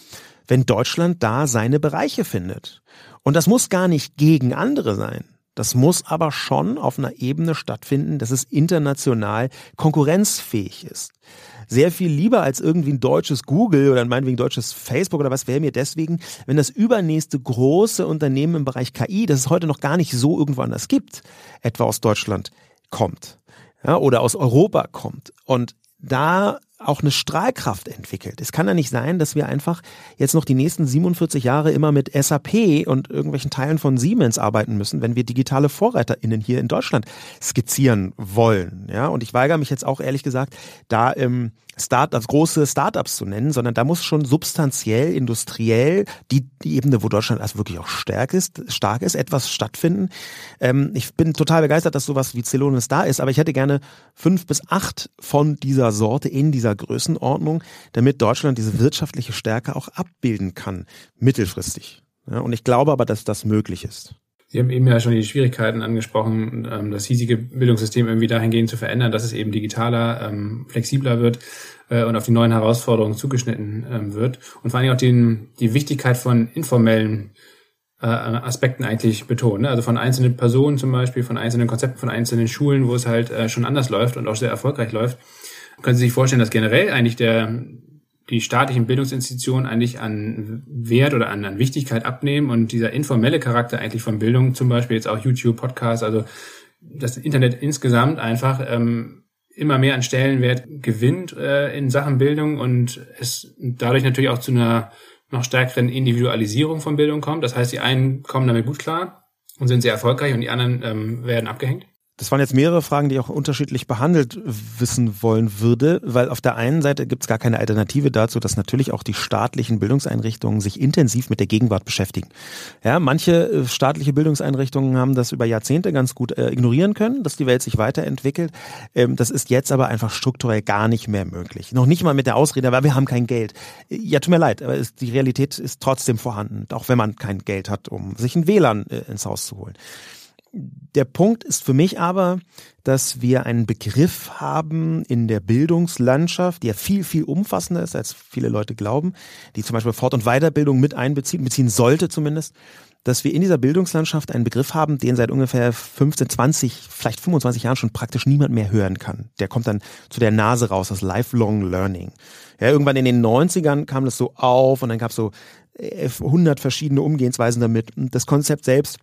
wenn Deutschland da seine Bereiche findet. Und das muss gar nicht gegen andere sein. Das muss aber schon auf einer Ebene stattfinden, dass es international konkurrenzfähig ist. Sehr viel lieber als irgendwie ein deutsches Google oder meinetwegen deutsches Facebook oder was wäre mir deswegen, wenn das übernächste große Unternehmen im Bereich KI, das es heute noch gar nicht so irgendwo anders gibt, etwa aus Deutschland kommt. ja, oder aus Europa kommt und da auch eine Strahlkraft entwickelt. Es kann ja nicht sein, dass wir einfach jetzt noch die nächsten 47 Jahre immer mit SAP und irgendwelchen Teilen von Siemens arbeiten müssen, wenn wir digitale VorreiterInnen hier in Deutschland skizzieren wollen. Ja, und ich weigere mich jetzt auch ehrlich gesagt, da ähm, Startups, große Startups zu nennen, sondern da muss schon substanziell, industriell die, die Ebene, wo Deutschland also wirklich auch stark ist, stark ist, etwas stattfinden. Ähm, ich bin total begeistert, dass sowas wie Celonis da ist, aber ich hätte gerne fünf bis acht von dieser Sorte in dieser Größenordnung, damit Deutschland diese wirtschaftliche Stärke auch abbilden kann, mittelfristig. Ja, und ich glaube aber, dass das möglich ist. Sie haben eben ja schon die Schwierigkeiten angesprochen, ähm, das hiesige Bildungssystem irgendwie dahingehend zu verändern, dass es eben digitaler, ähm, flexibler wird äh, und auf die neuen Herausforderungen zugeschnitten ähm, wird. Und vor allem auch den, die Wichtigkeit von informellen äh, Aspekten eigentlich betonen. Ne? Also von einzelnen Personen zum Beispiel, von einzelnen Konzepten, von einzelnen Schulen, wo es halt äh, schon anders läuft und auch sehr erfolgreich läuft. Können Sie sich vorstellen, dass generell eigentlich der die staatlichen Bildungsinstitutionen eigentlich an Wert oder an, an Wichtigkeit abnehmen und dieser informelle Charakter eigentlich von Bildung, zum Beispiel jetzt auch YouTube, Podcasts, also das Internet insgesamt einfach ähm, immer mehr an Stellenwert gewinnt äh, in Sachen Bildung und es dadurch natürlich auch zu einer noch stärkeren Individualisierung von Bildung kommt. Das heißt, die einen kommen damit gut klar und sind sehr erfolgreich und die anderen ähm, werden abgehängt? Das waren jetzt mehrere Fragen, die ich auch unterschiedlich behandelt wissen wollen würde, weil auf der einen Seite gibt es gar keine Alternative dazu, dass natürlich auch die staatlichen Bildungseinrichtungen sich intensiv mit der Gegenwart beschäftigen. Ja, manche äh, staatliche Bildungseinrichtungen haben das über Jahrzehnte ganz gut äh, ignorieren können, dass die Welt sich weiterentwickelt. Ähm, das ist jetzt aber einfach strukturell gar nicht mehr möglich. Noch nicht mal mit der Ausrede, weil wir haben kein Geld. Ja, tut mir leid, aber es, die Realität ist trotzdem vorhanden, auch wenn man kein Geld hat, um sich ein WLAN äh, ins Haus zu holen. Der Punkt ist für mich aber, dass wir einen Begriff haben in der Bildungslandschaft, der viel, viel umfassender ist, als viele Leute glauben, die zum Beispiel Fort- und Weiterbildung mit einbeziehen, beziehen sollte zumindest, dass wir in dieser Bildungslandschaft einen Begriff haben, den seit ungefähr 15, 20, vielleicht 25 Jahren schon praktisch niemand mehr hören kann. Der kommt dann zu der Nase raus, das Lifelong Learning. Ja, irgendwann in den 90ern kam das so auf und dann gab es so 100 verschiedene Umgehensweisen damit. Das Konzept selbst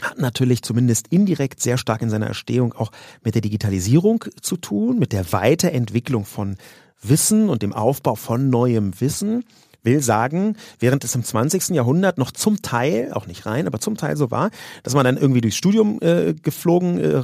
hat natürlich zumindest indirekt sehr stark in seiner Erstehung auch mit der Digitalisierung zu tun, mit der Weiterentwicklung von Wissen und dem Aufbau von neuem Wissen will sagen, während es im 20. Jahrhundert noch zum Teil, auch nicht rein, aber zum Teil so war, dass man dann irgendwie durchs Studium äh, geflogen, äh,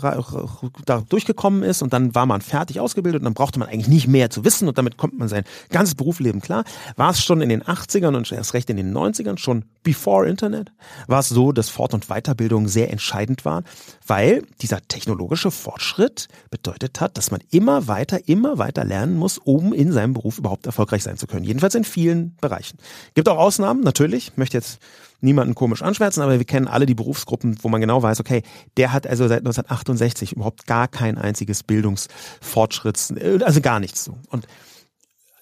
da durchgekommen ist und dann war man fertig ausgebildet und dann brauchte man eigentlich nicht mehr zu wissen und damit kommt man sein ganzes Berufsleben klar. War es schon in den 80ern und erst recht in den 90ern, schon before Internet, war es so, dass Fort- und Weiterbildung sehr entscheidend war, weil dieser technologische Fortschritt bedeutet hat, dass man immer weiter, immer weiter lernen muss, um in seinem Beruf überhaupt erfolgreich sein zu können. Jedenfalls in vielen Bereichen. Bereichen. Gibt auch Ausnahmen, natürlich. Ich möchte jetzt niemanden komisch anschwärzen, aber wir kennen alle die Berufsgruppen, wo man genau weiß, okay, der hat also seit 1968 überhaupt gar kein einziges Bildungsfortschritts, also gar nichts so. Und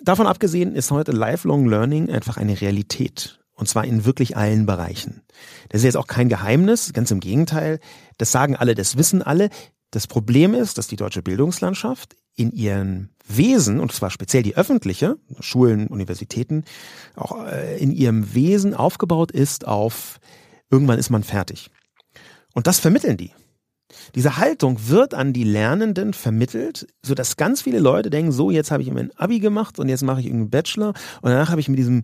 davon abgesehen ist heute Lifelong Learning einfach eine Realität. Und zwar in wirklich allen Bereichen. Das ist jetzt auch kein Geheimnis, ganz im Gegenteil. Das sagen alle, das wissen alle. Das Problem ist, dass die deutsche Bildungslandschaft in ihren Wesen, und zwar speziell die öffentliche, Schulen, Universitäten, auch äh, in ihrem Wesen aufgebaut ist auf, irgendwann ist man fertig. Und das vermitteln die. Diese Haltung wird an die Lernenden vermittelt, so dass ganz viele Leute denken, so jetzt habe ich mein Abi gemacht und jetzt mache ich irgendeinen Bachelor und danach habe ich mit diesem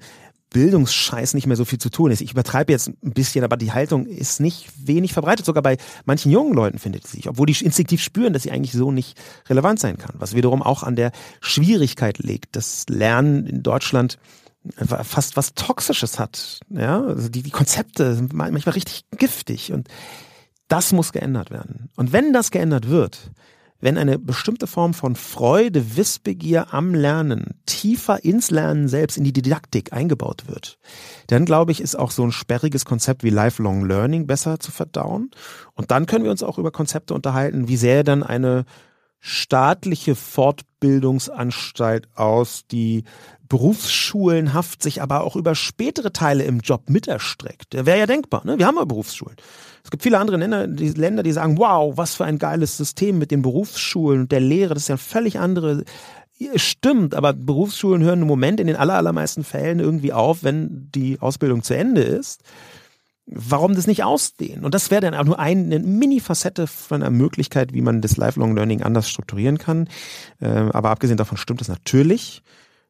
Bildungsscheiß nicht mehr so viel zu tun ist. Ich übertreibe jetzt ein bisschen, aber die Haltung ist nicht wenig verbreitet. Sogar bei manchen jungen Leuten findet sie sich, obwohl die instinktiv spüren, dass sie eigentlich so nicht relevant sein kann. Was wiederum auch an der Schwierigkeit liegt, das Lernen in Deutschland fast was Toxisches hat. Ja, also die, die Konzepte sind manchmal richtig giftig und das muss geändert werden. Und wenn das geändert wird, wenn eine bestimmte Form von Freude, Wissbegier am Lernen tiefer ins Lernen selbst, in die Didaktik eingebaut wird, dann glaube ich, ist auch so ein sperriges Konzept wie Lifelong Learning besser zu verdauen. Und dann können wir uns auch über Konzepte unterhalten, wie sähe dann eine staatliche Fortbildungsanstalt aus, die berufsschulenhaft sich aber auch über spätere Teile im Job miterstreckt. Wäre ja denkbar, ne? Wir haben ja Berufsschulen. Es gibt viele andere Länder die, Länder, die sagen, wow, was für ein geiles System mit den Berufsschulen und der Lehre, das ist ja völlig andere Stimmt, aber Berufsschulen hören im Moment in den allermeisten Fällen irgendwie auf, wenn die Ausbildung zu Ende ist. warum das nicht ausdehnen? Und das wäre dann auch nur eine Mini-Facette von einer Möglichkeit, wie man das Lifelong Learning anders strukturieren kann. Ähm, aber abgesehen davon stimmt es natürlich,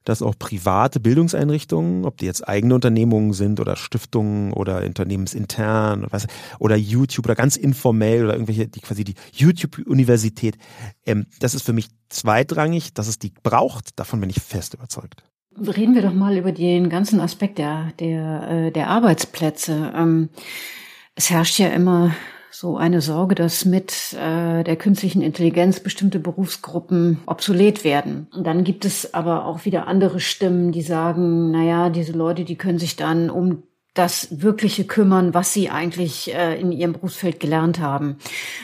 dass auch private Bildungseinrichtungen, ob die jetzt eigene Unternehmungen sind oder Stiftungen oder unternehmensintern oder, was, oder YouTube oder ganz informell oder irgendwelche, die quasi die YouTube-Universität, ähm, das ist für mich zweitrangig, dass es die braucht, davon bin ich fest überzeugt. Reden wir doch mal über den ganzen Aspekt der, der, äh, der Arbeitsplätze. Ähm, es herrscht ja immer so eine Sorge, dass mit äh, der künstlichen Intelligenz bestimmte Berufsgruppen obsolet werden. Und dann gibt es aber auch wieder andere Stimmen, die sagen, na ja, diese Leute, die können sich dann um das Wirkliche kümmern, was Sie eigentlich äh, in Ihrem Berufsfeld gelernt haben.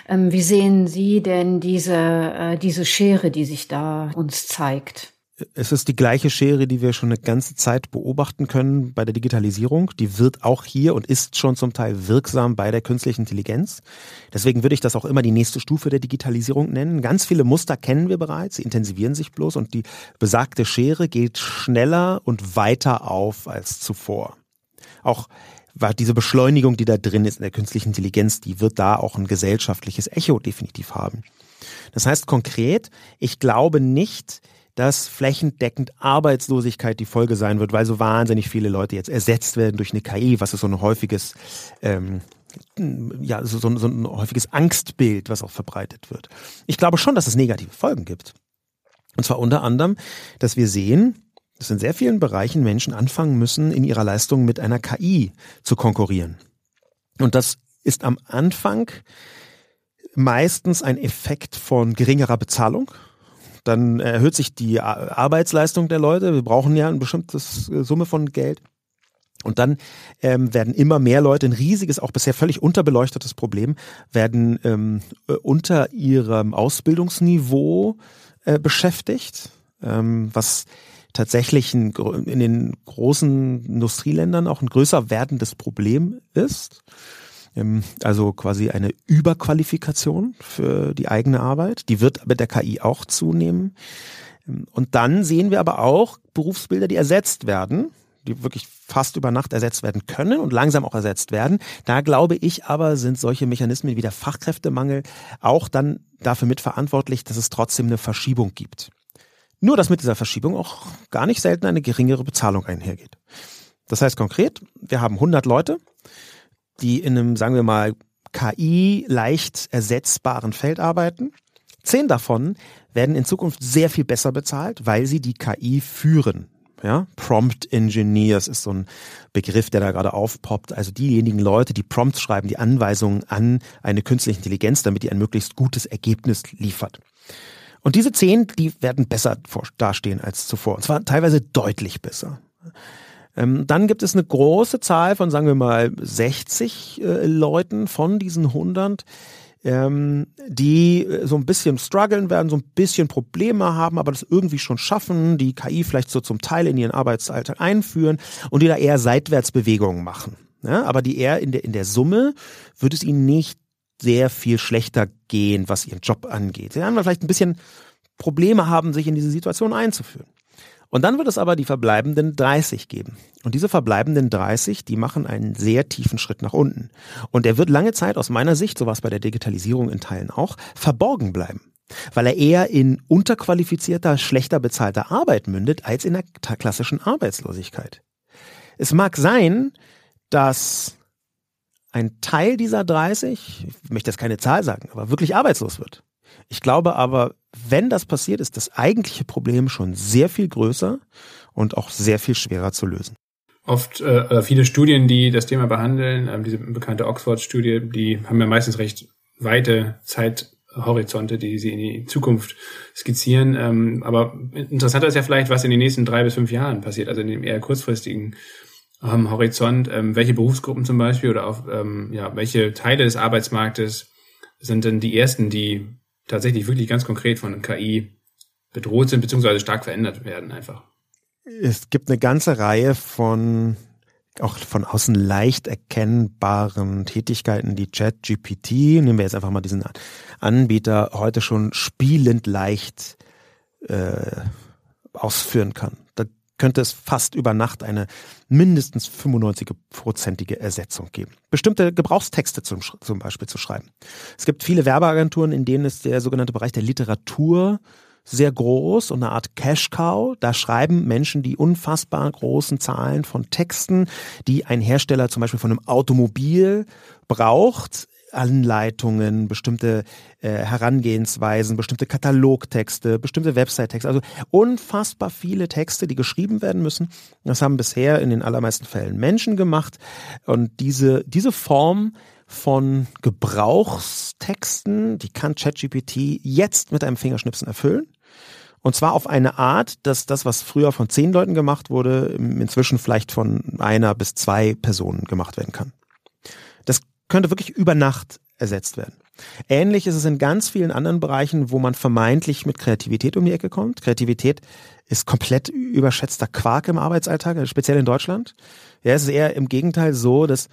Ähm, wie sehen Sie denn diese, äh, diese Schere, die sich da uns zeigt? Es ist die gleiche Schere, die wir schon eine ganze Zeit beobachten können bei der Digitalisierung. Die wird auch hier und ist schon zum Teil wirksam bei der künstlichen Intelligenz. Deswegen würde ich das auch immer die nächste Stufe der Digitalisierung nennen. Ganz viele Muster kennen wir bereits, sie intensivieren sich bloß und die besagte Schere geht schneller und weiter auf als zuvor. Auch diese Beschleunigung, die da drin ist in der künstlichen Intelligenz, die wird da auch ein gesellschaftliches Echo definitiv haben. Das heißt konkret, ich glaube nicht, dass flächendeckend Arbeitslosigkeit die Folge sein wird, weil so wahnsinnig viele Leute jetzt ersetzt werden durch eine KI, was ist so ein häufiges, ähm, ja, so, so, so ein häufiges Angstbild, was auch verbreitet wird. Ich glaube schon, dass es negative Folgen gibt. Und zwar unter anderem, dass wir sehen, dass in sehr vielen Bereichen Menschen anfangen müssen, in ihrer Leistung mit einer KI zu konkurrieren. Und das ist am Anfang meistens ein Effekt von geringerer Bezahlung, dann erhöht sich die Arbeitsleistung der Leute. Wir brauchen ja eine bestimmte Summe von Geld. Und dann ähm, werden immer mehr Leute, ein riesiges, auch bisher völlig unterbeleuchtetes Problem, werden ähm, äh, unter ihrem Ausbildungsniveau äh, beschäftigt, ähm, was tatsächlich ein, in den großen Industrieländern auch ein größer werdendes Problem ist. Ähm, also quasi eine Überqualifikation für die eigene Arbeit. Die wird mit der KI auch zunehmen. Ähm, und dann sehen wir aber auch Berufsbilder, die ersetzt werden, die wirklich fast über Nacht ersetzt werden können und langsam auch ersetzt werden. Da glaube ich aber, sind solche Mechanismen wie der Fachkräftemangel auch dann dafür mitverantwortlich, dass es trotzdem eine Verschiebung gibt. Nur, dass mit dieser Verschiebung auch gar nicht selten eine geringere Bezahlung einhergeht. Das heißt konkret, wir haben 100 Leute, die in einem, sagen wir mal, KI leicht ersetzbaren Feld arbeiten. Zehn davon werden in Zukunft sehr viel besser bezahlt, weil sie die KI führen. Ja, Prompt Engineers ist so ein Begriff, der da gerade aufpoppt. Also diejenigen Leute, die Prompts schreiben, die Anweisungen an eine künstliche Intelligenz, damit die ein möglichst gutes Ergebnis liefert. Und diese zehn, die werden besser dastehen als zuvor. Und zwar teilweise deutlich besser. Ähm, dann gibt es eine große Zahl von, sagen wir mal, 60 äh, Leuten von diesen 100, ähm, die äh, so ein bisschen strugglen werden, so ein bisschen Probleme haben, aber das irgendwie schon schaffen, die KI vielleicht so zum Teil in ihren Arbeitsalltag einführen und die da eher Seitwärtsbewegungen machen. Ja, aber die eher in der, in der Summe würde es ihnen nicht sehr viel schlechter gehen, was ihren Job angeht. Sie werden vielleicht ein bisschen Probleme haben, sich in diese Situation einzuführen. Und dann wird es aber die verbleibenden 30 geben. Und diese verbleibenden 30, die machen einen sehr tiefen Schritt nach unten. Und er wird lange Zeit aus meiner Sicht, so was bei der Digitalisierung in Teilen auch, verborgen bleiben. Weil er eher in unterqualifizierter, schlechter bezahlter Arbeit mündet, als in der klassischen Arbeitslosigkeit. Es mag sein, dass ein Teil dieser 30, ich möchte jetzt keine Zahl sagen, aber wirklich arbeitslos wird. Ich glaube aber, wenn das passiert, ist das eigentliche Problem schon sehr viel größer und auch sehr viel schwerer zu lösen. Oft äh, viele Studien, die das Thema behandeln, äh, diese bekannte Oxford-Studie, die haben ja meistens recht weite Zeithorizonte, die sie in die Zukunft skizzieren. Ähm, aber interessanter ist ja vielleicht, was in den nächsten drei bis fünf Jahren passiert, also in dem eher kurzfristigen ähm, Horizont. Ähm, welche Berufsgruppen zum Beispiel oder auf ähm, ja, welche Teile des Arbeitsmarktes sind denn die ersten, die tatsächlich wirklich ganz konkret von KI bedroht sind, beziehungsweise stark verändert werden einfach. Es gibt eine ganze Reihe von auch von außen leicht erkennbaren Tätigkeiten, die ChatGPT, nehmen wir jetzt einfach mal diesen Anbieter, heute schon spielend leicht äh, ausführen kann. Da könnte es fast über Nacht eine mindestens 95-prozentige Ersetzung geben. Bestimmte Gebrauchstexte zum, zum Beispiel zu schreiben. Es gibt viele Werbeagenturen, in denen ist der sogenannte Bereich der Literatur sehr groß und eine Art Cash Cow. Da schreiben Menschen die unfassbar großen Zahlen von Texten, die ein Hersteller zum Beispiel von einem Automobil braucht Anleitungen, bestimmte äh, Herangehensweisen, bestimmte Katalogtexte, bestimmte Website-Texte, also unfassbar viele Texte, die geschrieben werden müssen. Das haben bisher in den allermeisten Fällen Menschen gemacht und diese, diese Form von Gebrauchstexten, die kann ChatGPT jetzt mit einem Fingerschnipsen erfüllen. Und zwar auf eine Art, dass das, was früher von zehn Leuten gemacht wurde, inzwischen vielleicht von einer bis zwei Personen gemacht werden kann. Könnte wirklich über Nacht ersetzt werden. Ähnlich ist es in ganz vielen anderen Bereichen, wo man vermeintlich mit Kreativität um die Ecke kommt. Kreativität ist komplett überschätzter Quark im Arbeitsalltag, also speziell in Deutschland. Ja, es ist eher im Gegenteil so, dass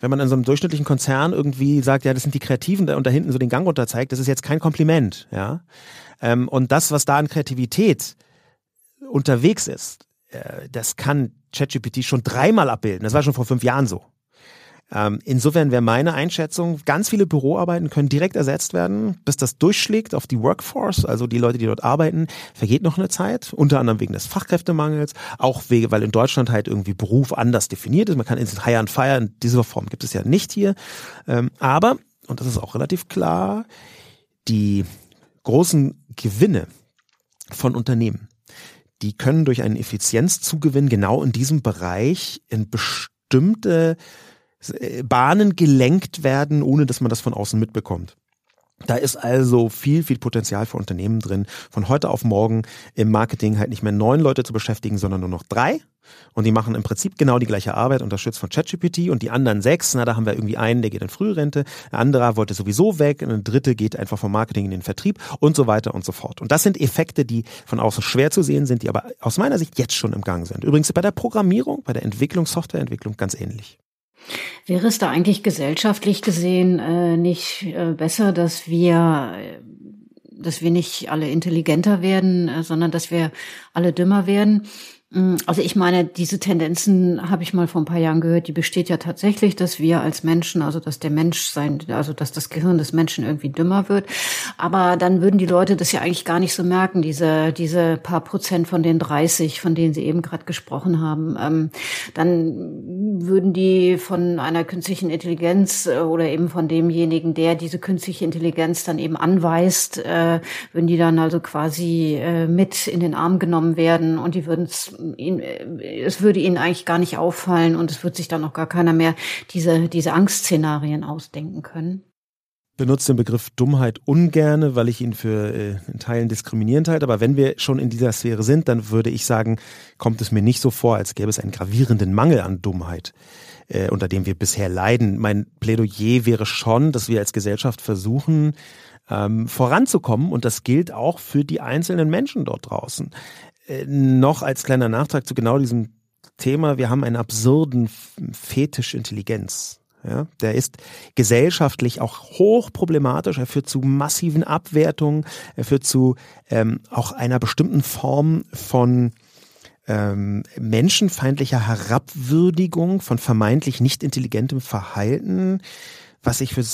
wenn man in so einem durchschnittlichen Konzern irgendwie sagt, ja, das sind die Kreativen und da hinten so den Gang runter zeigt, das ist jetzt kein Kompliment, ja. Ähm, und das, was da an Kreativität unterwegs ist, äh, das kann ChatGPT schon dreimal abbilden. Das war schon vor fünf Jahren so. Ähm, insofern wäre meine Einschätzung, ganz viele Büroarbeiten können direkt ersetzt werden, bis das durchschlägt auf die Workforce, also die Leute, die dort arbeiten, vergeht noch eine Zeit, unter anderem wegen des Fachkräftemangels, auch wegen, weil in Deutschland halt irgendwie Beruf anders definiert ist. Man kann ins Hire and Fire in dieser Form gibt es ja nicht hier. Ähm, aber, und das ist auch relativ klar, die großen Gewinne von Unternehmen, die können durch einen Effizienzzugewinn genau in diesem Bereich in bestimmte Bahnen gelenkt werden, ohne dass man das von außen mitbekommt. Da ist also viel, viel Potenzial für Unternehmen drin, von heute auf morgen im Marketing halt nicht mehr neun Leute zu beschäftigen, sondern nur noch drei. Und die machen im Prinzip genau die gleiche Arbeit, unterstützt von ChatGPT. Und die anderen sechs, na, da haben wir irgendwie einen, der geht in Frührente, ein anderer wollte sowieso weg, ein dritte geht einfach vom Marketing in den Vertrieb und so weiter und so fort. Und das sind Effekte, die von außen schwer zu sehen sind, die aber aus meiner Sicht jetzt schon im Gang sind. Übrigens bei der Programmierung, bei der Entwicklung, Softwareentwicklung ganz ähnlich. Wäre es da eigentlich gesellschaftlich gesehen äh, nicht äh, besser, dass wir, äh, dass wir nicht alle intelligenter werden, äh, sondern dass wir alle dümmer werden? Mm, also ich meine, diese Tendenzen habe ich mal vor ein paar Jahren gehört, die besteht ja tatsächlich, dass wir als Menschen, also dass der Mensch sein, also dass das Gehirn des Menschen irgendwie dümmer wird. Aber dann würden die Leute das ja eigentlich gar nicht so merken, diese, diese paar Prozent von den 30, von denen Sie eben gerade gesprochen haben. Ähm, dann würden die von einer künstlichen Intelligenz äh, oder eben von demjenigen, der diese künstliche Intelligenz dann eben anweist, äh, würden die dann also quasi äh, mit in den Arm genommen werden und die würden es ihn, es würde ihnen eigentlich gar nicht auffallen und es wird sich dann auch gar keiner mehr diese, diese Angstszenarien ausdenken können benutze den Begriff Dummheit ungerne, weil ich ihn für äh, in Teilen diskriminierend halte. Aber wenn wir schon in dieser Sphäre sind, dann würde ich sagen, kommt es mir nicht so vor, als gäbe es einen gravierenden Mangel an Dummheit, äh, unter dem wir bisher leiden. Mein Plädoyer wäre schon, dass wir als Gesellschaft versuchen, ähm, voranzukommen. Und das gilt auch für die einzelnen Menschen dort draußen. Äh, noch als kleiner Nachtrag zu genau diesem Thema, wir haben einen absurden Fetisch Intelligenz. Ja, der ist gesellschaftlich auch hoch problematisch. Er führt zu massiven Abwertungen. Er führt zu ähm, auch einer bestimmten Form von ähm, menschenfeindlicher Herabwürdigung, von vermeintlich nicht intelligentem Verhalten was ich für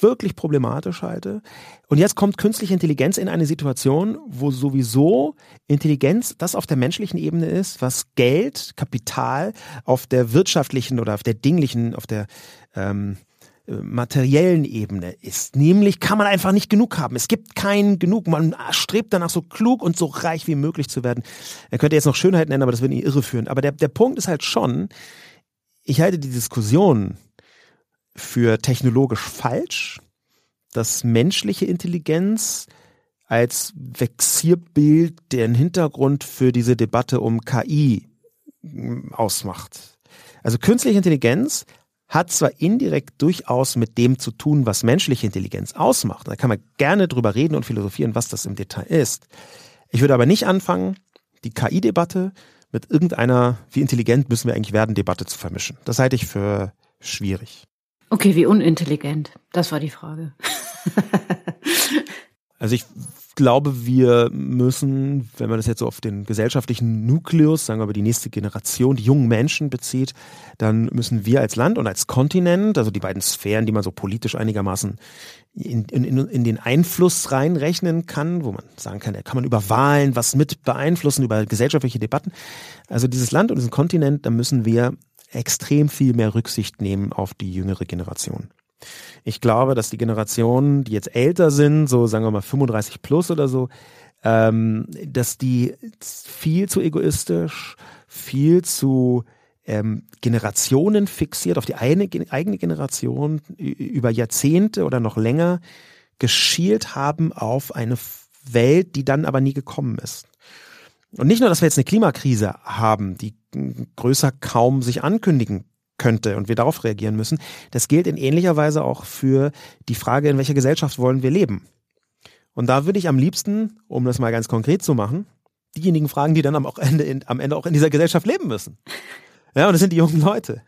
wirklich problematisch halte. Und jetzt kommt künstliche Intelligenz in eine Situation, wo sowieso Intelligenz das auf der menschlichen Ebene ist, was Geld, Kapital auf der wirtschaftlichen oder auf der dinglichen, auf der ähm, materiellen Ebene ist. Nämlich kann man einfach nicht genug haben. Es gibt keinen genug. Man strebt danach so klug und so reich wie möglich zu werden. Er könnte jetzt noch Schönheit nennen, aber das würde ihn irreführen. Aber der, der Punkt ist halt schon, ich halte die Diskussion für technologisch falsch, dass menschliche Intelligenz als Vexierbild den Hintergrund für diese Debatte um KI hm, ausmacht. Also künstliche Intelligenz hat zwar indirekt durchaus mit dem zu tun, was menschliche Intelligenz ausmacht. Da kann man gerne drüber reden und philosophieren, was das im Detail ist. Ich würde aber nicht anfangen, die KI-Debatte mit irgendeiner, wie intelligent müssen wir eigentlich werden, Debatte zu vermischen. Das halte ich für schwierig. Okay, wie unintelligent? Das war die Frage. *laughs* also ich glaube, wir müssen, wenn man das jetzt so auf den gesellschaftlichen Nukleus, sagen wir mal die nächste Generation, die jungen Menschen bezieht, dann müssen wir als Land und als Kontinent, also die beiden Sphären, die man so politisch einigermaßen in, in, in den Einfluss reinrechnen kann, wo man sagen kann, da kann man über Wahlen was mit beeinflussen, über gesellschaftliche Debatten. Also dieses Land und diesen Kontinent, da müssen wir extrem viel mehr Rücksicht nehmen auf die jüngere Generation. Ich glaube, dass die Generationen, die jetzt älter sind, so sagen wir mal 35 plus oder so, ähm, dass die viel zu egoistisch, viel zu ähm, Generationen fixiert, auf die eine, eigene Generation über Jahrzehnte oder noch länger geschielt haben auf eine Welt, die dann aber nie gekommen ist. Und nicht nur, dass wir jetzt eine Klimakrise haben, die größer kaum sich ankündigen könnte und wir darauf reagieren müssen. Das gilt in ähnlicher Weise auch für die Frage, in welcher Gesellschaft wollen wir leben. Und da würde ich am liebsten, um das mal ganz konkret zu machen, diejenigen fragen, die dann am Ende, in, am Ende auch in dieser Gesellschaft leben müssen. Ja, und das sind die jungen Leute.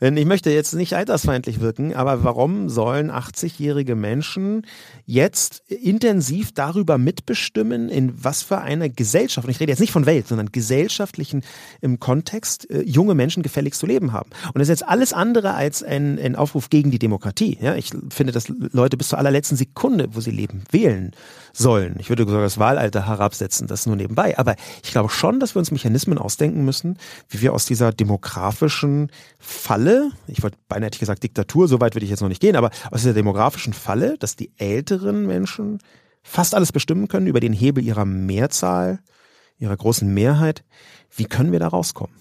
Denn ich möchte jetzt nicht altersfeindlich wirken, aber warum sollen 80-jährige Menschen jetzt intensiv darüber mitbestimmen, in was für einer Gesellschaft, und ich rede jetzt nicht von Welt, sondern gesellschaftlichen im Kontext, äh, junge Menschen gefälligst zu leben haben. Und das ist jetzt alles andere als ein, ein Aufruf gegen die Demokratie. Ja, ich finde, dass Leute bis zur allerletzten Sekunde, wo sie leben, wählen sollen. Ich würde sogar das Wahlalter herabsetzen, das nur nebenbei. Aber ich glaube schon, dass wir uns Mechanismen ausdenken müssen, wie wir aus dieser demografischen Falle, ich wollte beinahe hätte ich gesagt Diktatur, so weit würde ich jetzt noch nicht gehen, aber aus dieser demografischen Falle, dass die älteren Menschen fast alles bestimmen können über den Hebel ihrer Mehrzahl, ihrer großen Mehrheit. Wie können wir da rauskommen?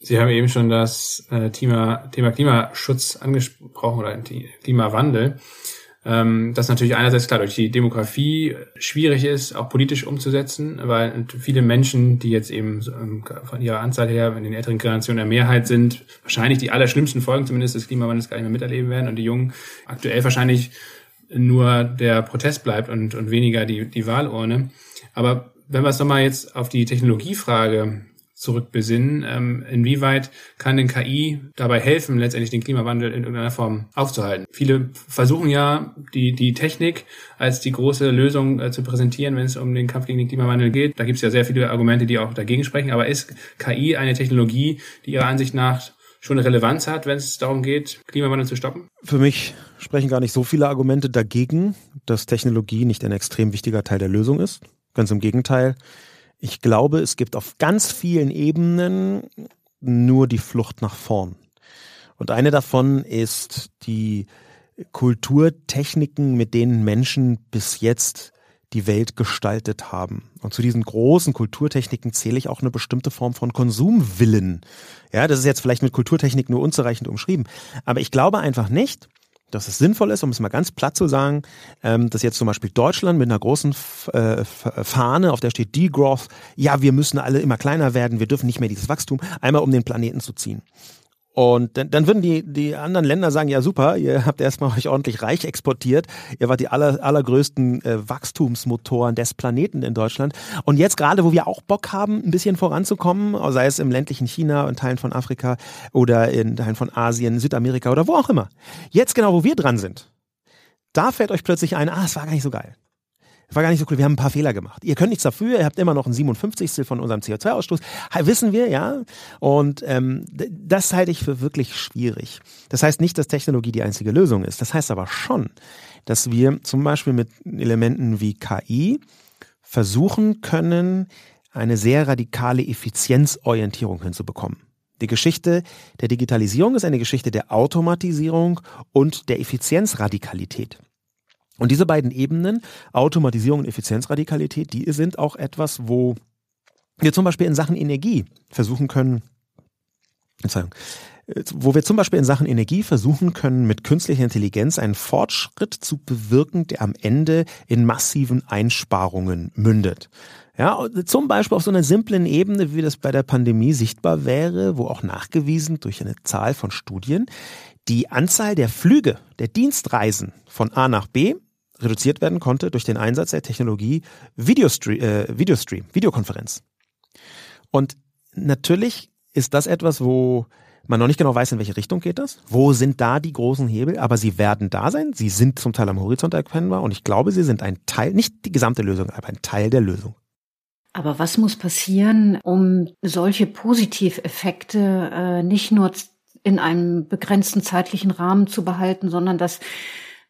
Sie haben eben schon das äh, Thema, Thema Klimaschutz angesprochen oder Klimawandel ähm, das natürlich einerseits klar durch die Demografie schwierig ist, auch politisch umzusetzen, weil viele Menschen, die jetzt eben ähm, von ihrer Anzahl her in den älteren Generationen der Mehrheit sind, wahrscheinlich die allerschlimmsten Folgen zumindest des Klimawandels gar nicht mehr miterleben werden und die Jungen aktuell wahrscheinlich nur der Protest bleibt und, und weniger die, die Wahlurne. Aber wenn wir es nochmal jetzt auf die Technologiefrage zurückbesinnen. Ähm, inwieweit kann denn KI dabei helfen, letztendlich den Klimawandel in irgendeiner Form aufzuhalten? Viele versuchen ja, die, die Technik als die große Lösung äh, zu präsentieren, wenn es um den Kampf gegen den Klimawandel geht. Da gibt es ja sehr viele Argumente, die auch dagegen sprechen. Aber ist KI eine Technologie, die Ihrer Ansicht nach schon eine Relevanz hat, wenn es darum geht, Klimawandel zu stoppen? Für mich sprechen gar nicht so viele Argumente dagegen, dass Technologie nicht ein extrem wichtiger Teil der Lösung ist. Ganz im Gegenteil. Ich glaube, es gibt auf ganz vielen Ebenen nur die Flucht nach vorn. Und eine davon ist die Kulturtechniken, mit denen Menschen bis jetzt die Welt gestaltet haben. Und zu diesen großen Kulturtechniken zähle ich auch eine bestimmte Form von Konsumwillen. Ja, das ist jetzt vielleicht mit Kulturtechnik nur unzureichend umschrieben. Aber ich glaube einfach nicht, dass es sinnvoll ist, um es mal ganz platt zu sagen, ähm, dass jetzt zum Beispiel Deutschland mit einer großen äh, Fahne, auf der steht Degrowth, ja, wir müssen alle immer kleiner werden, wir dürfen nicht mehr dieses Wachstum, einmal um den Planeten zu ziehen. Und dann, dann würden die, die anderen Länder sagen, ja super, ihr habt erstmal euch ordentlich reich exportiert, ihr wart die aller, allergrößten äh, Wachstumsmotoren des Planeten in Deutschland. Und jetzt gerade, wo wir auch Bock haben, ein bisschen voranzukommen, sei es im ländlichen China und Teilen von Afrika oder in Teilen von Asien, Südamerika oder wo auch immer. Jetzt genau, wo wir dran sind, da fällt euch plötzlich ein, ah, es war gar nicht so geil war gar nicht so cool, wir haben ein paar Fehler gemacht. Ihr könnt nichts dafür, ihr habt immer noch ein 57. von unserem CO2-Ausstoß. Wissen wir, ja. Und ähm, das halte ich für wirklich schwierig. Das heißt nicht, dass Technologie die einzige Lösung ist. Das heißt aber schon, dass wir zum Beispiel mit Elementen wie KI versuchen können, eine sehr radikale Effizienzorientierung hinzubekommen. Die Geschichte der Digitalisierung ist eine Geschichte der Automatisierung und der Effizienzradikalität. Und diese beiden Ebenen, Automatisierung und Effizienzradikalität, die sind auch etwas, wo wir zum Beispiel in Sachen Energie versuchen können, Entschuldigung, wo wir zum Beispiel in Sachen Energie versuchen können, mit künstlicher Intelligenz einen Fortschritt zu bewirken, der am Ende in massiven Einsparungen mündet. Ja, zum Beispiel auf so einer simplen Ebene, wie das bei der Pandemie sichtbar wäre, wo auch nachgewiesen durch eine Zahl von Studien die Anzahl der Flüge, der Dienstreisen von A nach B reduziert werden konnte durch den Einsatz der Technologie Videostream, äh, Videostream Videokonferenz. Und natürlich ist das etwas, wo man noch nicht genau weiß, in welche Richtung geht das. Wo sind da die großen Hebel? Aber sie werden da sein. Sie sind zum Teil am Horizont erkennbar und ich glaube, sie sind ein Teil, nicht die gesamte Lösung, aber ein Teil der Lösung. Aber was muss passieren, um solche Positiveffekte äh, nicht nur in einem begrenzten zeitlichen Rahmen zu behalten, sondern dass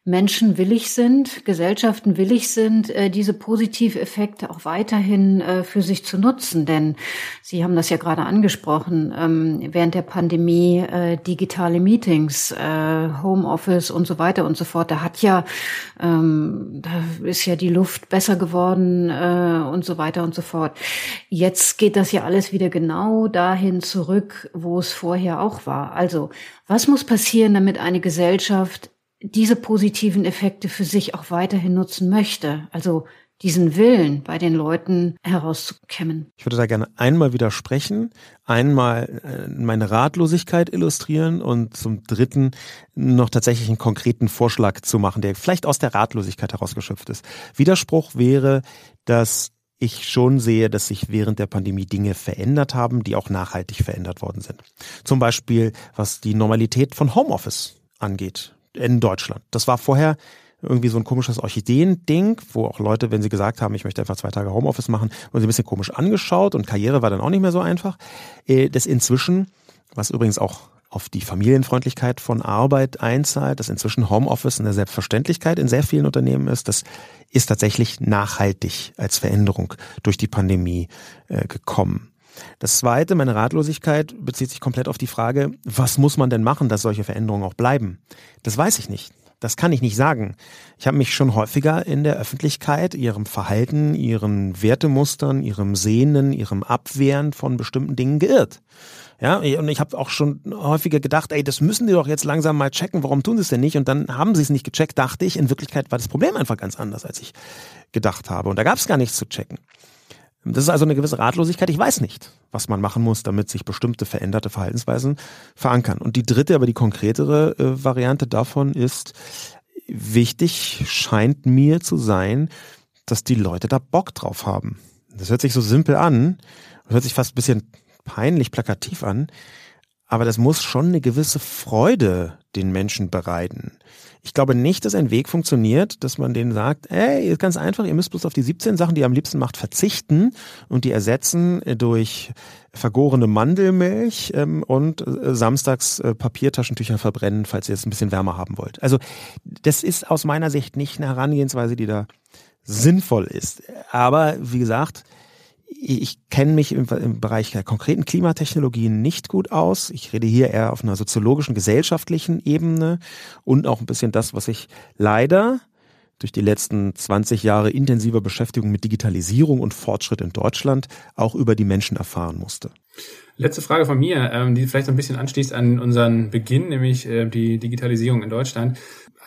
Menschen willig sind, Gesellschaften willig sind, äh, diese Positiveffekte auch weiterhin äh, für sich zu nutzen. Denn Sie haben das ja gerade angesprochen, ähm, während der Pandemie äh, digitale Meetings, Homeoffice und so weiter und so fort, da hat ja, ähm, da ist ja die Luft besser geworden und so weiter und so fort. Jetzt geht das ja alles wieder genau dahin zurück, wo es vorher auch war. Also, was muss passieren, damit eine Gesellschaft diese positiven Effekte für sich auch weiterhin nutzen möchte. Also diesen Willen bei den Leuten herauszukämmen. Ich würde da gerne einmal widersprechen, einmal äh, meine Ratlosigkeit illustrieren und zum dritten noch tatsächlich einen konkreten Vorschlag zu machen, der vielleicht aus der Ratlosigkeit herausgeschöpft ist. Widerspruch wäre, dass ich schon sehe, dass sich während der Pandemie Dinge verändert haben, die auch nachhaltig verändert worden sind. Zum Beispiel, was die Normalität von Homeoffice angeht in Deutschland. Das war vorher irgendwie so ein komisches Orchideen-Ding, wo auch Leute, wenn sie gesagt haben, ich möchte einfach zwei Tage Homeoffice machen, wurden sie ein bisschen komisch angeschaut und Karriere war dann auch nicht mehr so einfach. Äh, das inzwischen, was übrigens auch auf die Familienfreundlichkeit von Arbeit einzahlt, dass inzwischen Homeoffice eine Selbstverständlichkeit in sehr vielen Unternehmen ist, das ist tatsächlich nachhaltig als Veränderung durch die Pandemie äh, gekommen. Das zweite, meine Ratlosigkeit, bezieht sich komplett auf die Frage, was muss man denn machen, dass solche Veränderungen auch bleiben? Das weiß ich nicht. Das kann ich nicht sagen. Ich habe mich schon häufiger in der Öffentlichkeit, ihrem Verhalten, ihren Wertemustern, ihrem Sehnen, ihrem Abwehren von bestimmten Dingen geirrt. Ja, und ich habe auch schon häufiger gedacht, ey, das müssen die doch jetzt langsam mal checken, warum tun sie es denn nicht? Und dann haben sie es nicht gecheckt, dachte ich. In Wirklichkeit war das Problem einfach ganz anders, als ich gedacht habe. Und da gab es gar nichts zu checken. Das ist also eine gewisse Ratlosigkeit. Ich weiß nicht, was man machen muss, damit sich bestimmte veränderte Verhaltensweisen verankern. Und die dritte, aber die konkretere äh, Variante davon ist, wichtig scheint mir zu sein, dass die Leute da Bock drauf haben. Das hört sich so simpel an, hört sich fast ein bisschen peinlich plakativ an, aber das muss schon eine gewisse Freude den Menschen bereiten. Ich glaube nicht, dass ein Weg funktioniert, dass man denen sagt, ey, ist ganz einfach, ihr müsst bloß auf die 17 Sachen, die ihr am liebsten macht, verzichten und die ersetzen durch vergorene Mandelmilch ähm, und äh, samstags äh, Papiertaschentücher verbrennen, falls ihr es ein bisschen wärmer haben wollt. Also das ist aus meiner Sicht nicht eine Herangehensweise, die da sinnvoll ist. Aber wie gesagt, ich kenne mich im, im, Bereich der konkreten Klimatechnologien nicht gut aus. Ich rede hier eher auf einer soziologischen, gesellschaftlichen Ebene und auch ein bisschen das, was ich leider durch die letzten 20 Jahre intensiver Beschäftigung mit Digitalisierung und Fortschritt in Deutschland auch über die Menschen erfahren musste. Letzte Frage von mir, ähm, die vielleicht so ein bisschen anschließt an unseren Beginn, nämlich äh, die Digitalisierung in Deutschland.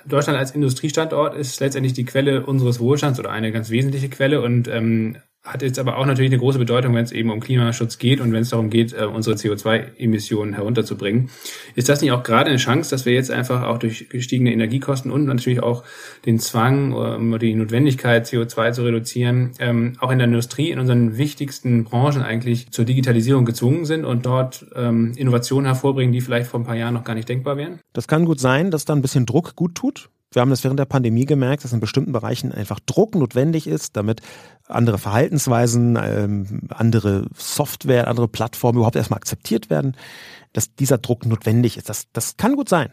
Deutschland als Industriestandort ist letztendlich die Quelle unseres Wohlstands oder eine ganz wesentliche Quelle und ähm, hat jetzt aber auch natürlich eine große Bedeutung, wenn es eben um Klimaschutz geht und wenn es darum geht, äh, unsere CO2-Emissionen herunterzubringen. Ist das nicht auch gerade eine Chance, dass wir jetzt einfach auch durch gestiegene Energiekosten und natürlich auch den Zwang oder die Notwendigkeit, CO2 zu reduzieren, ähm, auch in der Industrie, in unseren wichtigsten Branchen eigentlich zur Digitalisierung gezwungen sind und dort ähm, Innovationen hervorbringen, die vielleicht vor ein paar Jahren noch gar nicht denkbar wären? Das kann gut sein, dass da ein bisschen Druck gut tut. Wir haben das während der Pandemie gemerkt, dass in bestimmten Bereichen einfach Druck notwendig ist, damit andere Verhaltensweisen, ähm, andere Software, andere Plattformen überhaupt erstmal akzeptiert werden, dass dieser Druck notwendig ist. Das, das kann gut sein.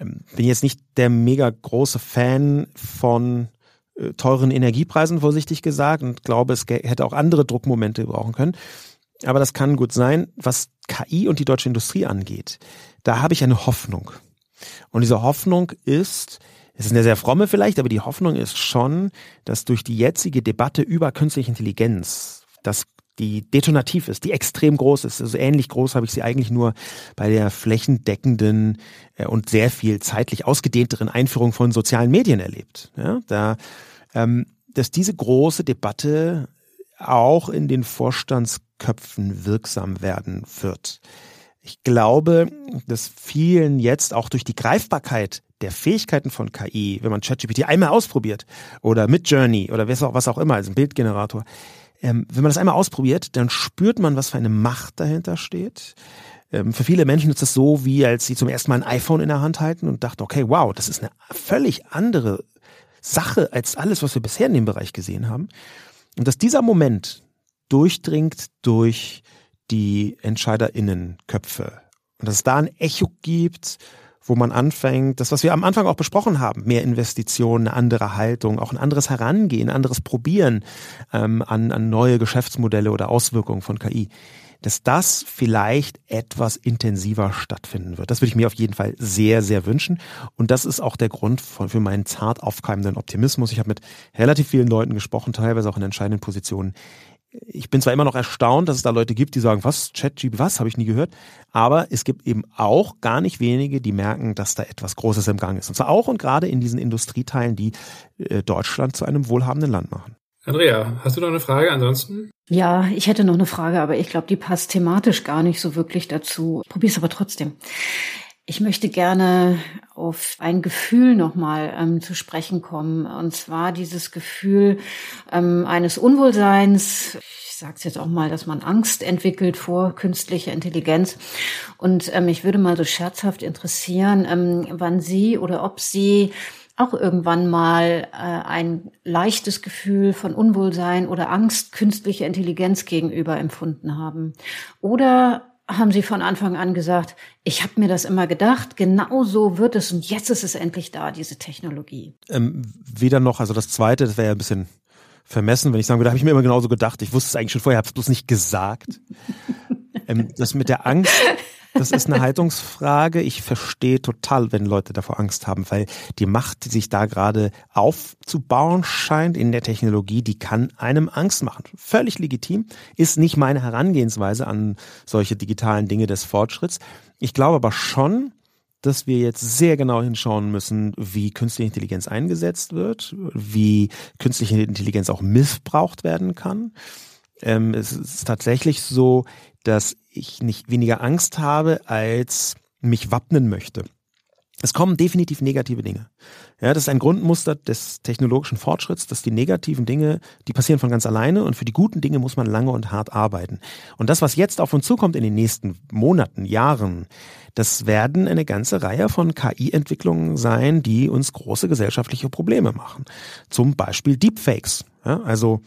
Ähm, bin jetzt nicht der mega große Fan von äh, teuren Energiepreisen, vorsichtig gesagt, und glaube, es hätte auch andere Druckmomente brauchen können. Aber das kann gut sein. Was KI und die deutsche Industrie angeht, da habe ich eine Hoffnung. Und diese Hoffnung ist, es ist eine sehr fromme vielleicht, aber die Hoffnung ist schon, dass durch die jetzige Debatte über künstliche Intelligenz, dass die detonativ ist, die extrem groß ist. Also ähnlich groß habe ich sie eigentlich nur bei der flächendeckenden äh, und sehr viel zeitlich ausgedehnteren Einführung von sozialen Medien erlebt. Ja, da, ähm, dass diese große Debatte auch in den Vorstandsköpfen wirksam werden wird. Ich glaube, dass vielen jetzt auch durch die Greifbarkeit der Fähigkeiten von KI, wenn man ChatGPT einmal ausprobiert oder mit Journey oder was auch, immer, als ein Bildgenerator, ähm, wenn man das einmal ausprobiert, dann spürt man, was für eine Macht dahinter steht. Ähm, für viele Menschen ist das so, wie als sie zum ersten Mal ein iPhone in der Hand halten und dachten, okay, wow, das ist eine völlig andere Sache als alles, was wir bisher in dem Bereich gesehen haben. Und dass dieser Moment durchdringt durch die EntscheiderInnenköpfe und dass es da ein Echo gibt, wo man anfängt, das, was wir am Anfang auch besprochen haben, mehr Investitionen, eine andere Haltung, auch ein anderes Herangehen, ein anderes Probieren ähm, an, an neue Geschäftsmodelle oder Auswirkungen von KI, dass das vielleicht etwas intensiver stattfinden wird. Das würde ich mir auf jeden Fall sehr, sehr wünschen. Und das ist auch der Grund für meinen zart aufkeimenden Optimismus. Ich habe mit relativ vielen Leuten gesprochen, teilweise auch in entscheidenden Positionen, ich bin zwar immer noch erstaunt, dass es da Leute gibt, die sagen, was, ChatGPT, was, habe ich nie gehört. Aber es gibt eben auch gar nicht wenige, die merken, dass da etwas Großes im Gang ist. Und zwar auch und gerade in diesen Industrieteilen, die äh, Deutschland zu einem wohlhabenden Land machen. Andrea, hast du noch eine Frage ansonsten? Ja, ich hätte noch eine Frage, aber ich glaube, die passt thematisch gar nicht so wirklich dazu. Probier's aber trotzdem. Ich möchte gerne auf ein Gefühl nochmal ähm, zu sprechen kommen. Und zwar dieses Gefühl ähm, eines Unwohlseins. Ich sage es jetzt auch mal, dass man Angst entwickelt vor künstlicher Intelligenz. Und ähm, mich würde mal so scherzhaft interessieren, ähm, wann Sie oder ob Sie auch irgendwann mal äh, ein leichtes Gefühl von Unwohlsein oder Angst künstlicher Intelligenz gegenüber empfunden haben. Oder haben Sie von Anfang an gesagt, ich habe mir das immer gedacht, genau so wird es und jetzt ist es endlich da, diese Technologie. Ähm, weder noch, also das Zweite, das wäre ja ein bisschen vermessen, wenn ich sagen würde, habe ich mir immer genauso gedacht. Ich wusste es eigentlich schon vorher, habe es bloß nicht gesagt. *laughs* ähm, das mit der Angst, das ist eine Haltungsfrage. Ich verstehe total, wenn Leute davor Angst haben, weil die Macht, die sich da gerade aufzubauen scheint in der Technologie, die kann einem Angst machen. Völlig legitim, ist nicht meine Herangehensweise an solche digitalen Dinge des Fortschritts. Ich glaube aber schon, dass wir jetzt sehr genau hinschauen müssen, wie künstliche Intelligenz eingesetzt wird, wie künstliche Intelligenz auch missbraucht werden kann. Ähm, es ist tatsächlich so, dass ich nicht weniger Angst habe, als mich wappnen möchte. Es kommen definitiv negative Dinge. Ja, das ist ein Grundmuster des technologischen Fortschritts, dass die negativen Dinge, die passieren von ganz alleine und für die guten Dinge muss man lange und hart arbeiten. Und das, was jetzt auf uns zukommt in den nächsten Monaten, Jahren, das werden eine ganze Reihe von KI-Entwicklungen sein, die uns große gesellschaftliche Probleme machen. Zum Beispiel Deepfakes. Ja, also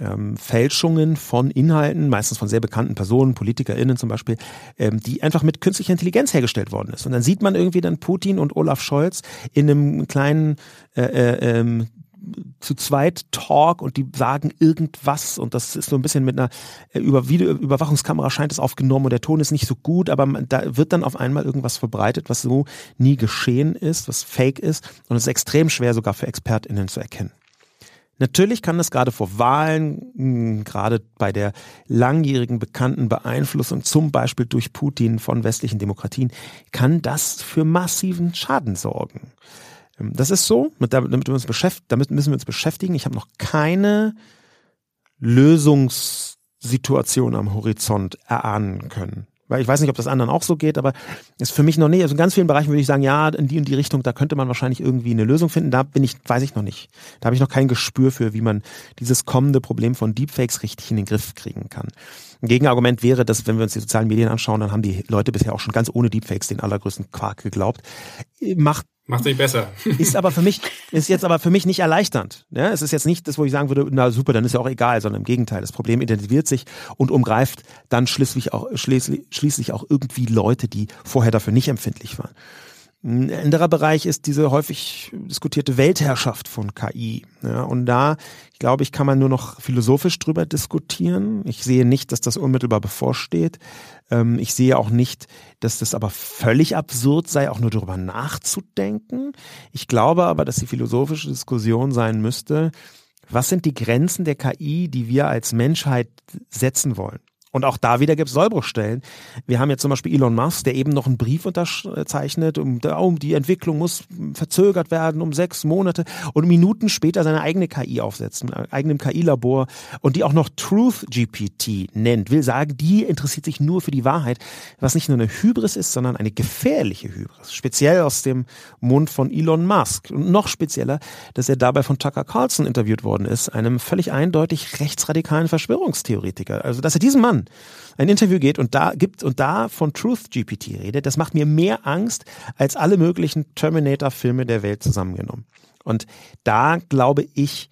ähm, Fälschungen von Inhalten, meistens von sehr bekannten Personen, PolitikerInnen zum Beispiel, ähm, die einfach mit künstlicher Intelligenz hergestellt worden ist. Und dann sieht man irgendwie dann Putin und Olaf Scholz in einem kleinen äh, äh, ähm, zu zweit Talk und die sagen irgendwas und das ist so ein bisschen mit einer äh, über Video Überwachungskamera scheint es aufgenommen und der Ton ist nicht so gut, aber da wird dann auf einmal irgendwas verbreitet, was so nie geschehen ist, was fake ist und es ist extrem schwer sogar für ExpertInnen zu erkennen. Natürlich kann das gerade vor Wahlen, hm, gerade bei der langjährigen bekannten Beeinflussung, zum Beispiel durch Putin von westlichen Demokratien, kann das für massiven Schaden sorgen. Ähm, das ist so, damit, wir uns damit müssen wir uns beschäftigen. Ich habe noch keine Lösungssituation am Horizont erahnen können. Weil ich weiß nicht, ob das anderen auch so geht, aber ist für mich noch nicht. Also in ganz vielen Bereichen würde ich sagen, ja, in die und die Richtung, da könnte man wahrscheinlich irgendwie eine Lösung finden. Da bin ich, weiß ich noch nicht. Da habe ich noch kein Gespür für, wie man dieses kommende Problem von Deepfakes richtig in den Griff kriegen kann. Ein Gegenargument wäre, dass wenn wir uns die sozialen Medien anschauen, dann haben die Leute bisher auch schon ganz ohne Deepfakes den allergrößten Quark geglaubt. Macht Macht nicht besser. *laughs* ist aber für mich, ist jetzt aber für mich nicht erleichternd. Ja, es ist jetzt nicht das, wo ich sagen würde, na super, dann ist ja auch egal, sondern im Gegenteil. Das Problem identifiziert sich und umgreift dann schließlich auch, schließlich, schließlich auch irgendwie Leute, die vorher dafür nicht empfindlich waren. Ein anderer Bereich ist diese häufig diskutierte Weltherrschaft von KI. Ja, und da, glaube ich, kann man nur noch philosophisch drüber diskutieren. Ich sehe nicht, dass das unmittelbar bevorsteht. Ähm, ich sehe auch nicht, dass das aber völlig absurd sei, auch nur darüber nachzudenken. Ich glaube aber, dass die philosophische Diskussion sein müsste, was sind die Grenzen der KI, die wir als Menschheit setzen wollen? Und auch da wieder gibt es Sollbruchstellen. Wir haben jetzt zum Beispiel Elon Musk, der eben noch einen Brief unterzeichnet, um, um die Entwicklung muss verzögert werden um sechs Monate und Minuten später seine eigene KI einem eigenen KI-Labor und die auch noch Truth GPT nennt, will sagen, die interessiert sich nur für die Wahrheit, was nicht nur eine Hybris ist, sondern eine gefährliche Hybris. Speziell aus dem Mund von Elon Musk. Und noch spezieller, dass er dabei von Tucker Carlson interviewt worden ist, einem völlig eindeutig rechtsradikalen Verschwörungstheoretiker. Also, dass er diesen Mann ein Interview geht und da gibt und da von Truth GPT redet, das macht mir mehr Angst als alle möglichen Terminator-Filme der Welt zusammengenommen. Und da glaube ich,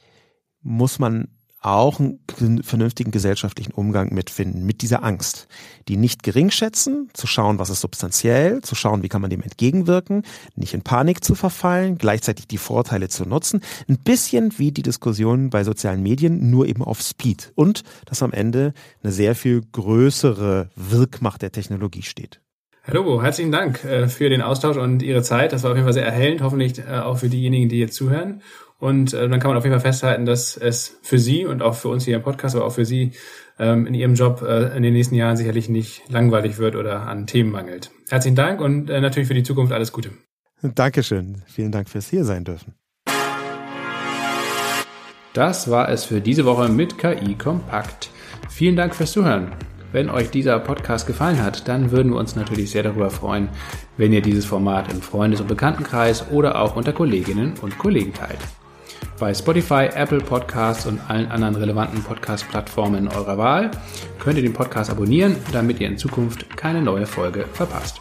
muss man auch einen vernünftigen gesellschaftlichen Umgang mitfinden, mit dieser Angst. Die nicht gering zu schauen, was ist substanziell, zu schauen, wie kann man dem entgegenwirken, nicht in Panik zu verfallen, gleichzeitig die Vorteile zu nutzen. Ein bisschen wie die Diskussion bei sozialen Medien, nur eben auf Speed. Und dass am Ende eine sehr viel größere Wirkmacht der Technologie steht. Herr herzlichen Dank äh, für den Austausch und Ihre Zeit. Das war auf jeden Fall sehr erhellend, hoffentlich äh, auch für diejenigen, die jetzt zuhören. Und äh, dann kann man auf jeden Fall festhalten, dass es für Sie und auch für uns hier im Podcast, aber auch für Sie ähm, in Ihrem Job äh, in den nächsten Jahren sicherlich nicht langweilig wird oder an Themen mangelt. Herzlichen Dank und äh, natürlich für die Zukunft alles Gute. Dankeschön. Vielen Dank fürs hier sein dürfen. Das war es für diese Woche mit KI Kompakt. Vielen Dank fürs Zuhören. Wenn euch dieser Podcast gefallen hat, dann würden wir uns natürlich sehr darüber freuen, wenn ihr dieses Format im Freundes- und Bekanntenkreis oder auch unter Kolleginnen und Kollegen teilt bei Spotify, Apple Podcasts und allen anderen relevanten Podcast-Plattformen eurer Wahl könnt ihr den Podcast abonnieren, damit ihr in Zukunft keine neue Folge verpasst.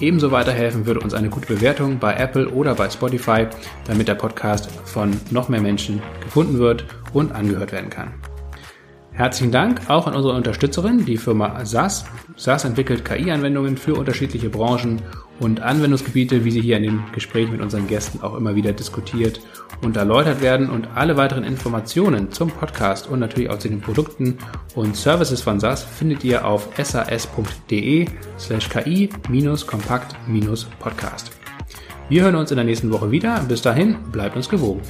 Ebenso weiterhelfen würde uns eine gute Bewertung bei Apple oder bei Spotify, damit der Podcast von noch mehr Menschen gefunden wird und angehört werden kann. Herzlichen Dank auch an unsere Unterstützerin, die Firma SAS. SAS entwickelt KI-Anwendungen für unterschiedliche Branchen und Anwendungsgebiete, wie sie hier in den Gesprächen mit unseren Gästen auch immer wieder diskutiert und erläutert werden. Und alle weiteren Informationen zum Podcast und natürlich auch zu den Produkten und Services von SAS findet ihr auf sas.de slash ki-kompakt-podcast. Wir hören uns in der nächsten Woche wieder. Bis dahin, bleibt uns gewogen.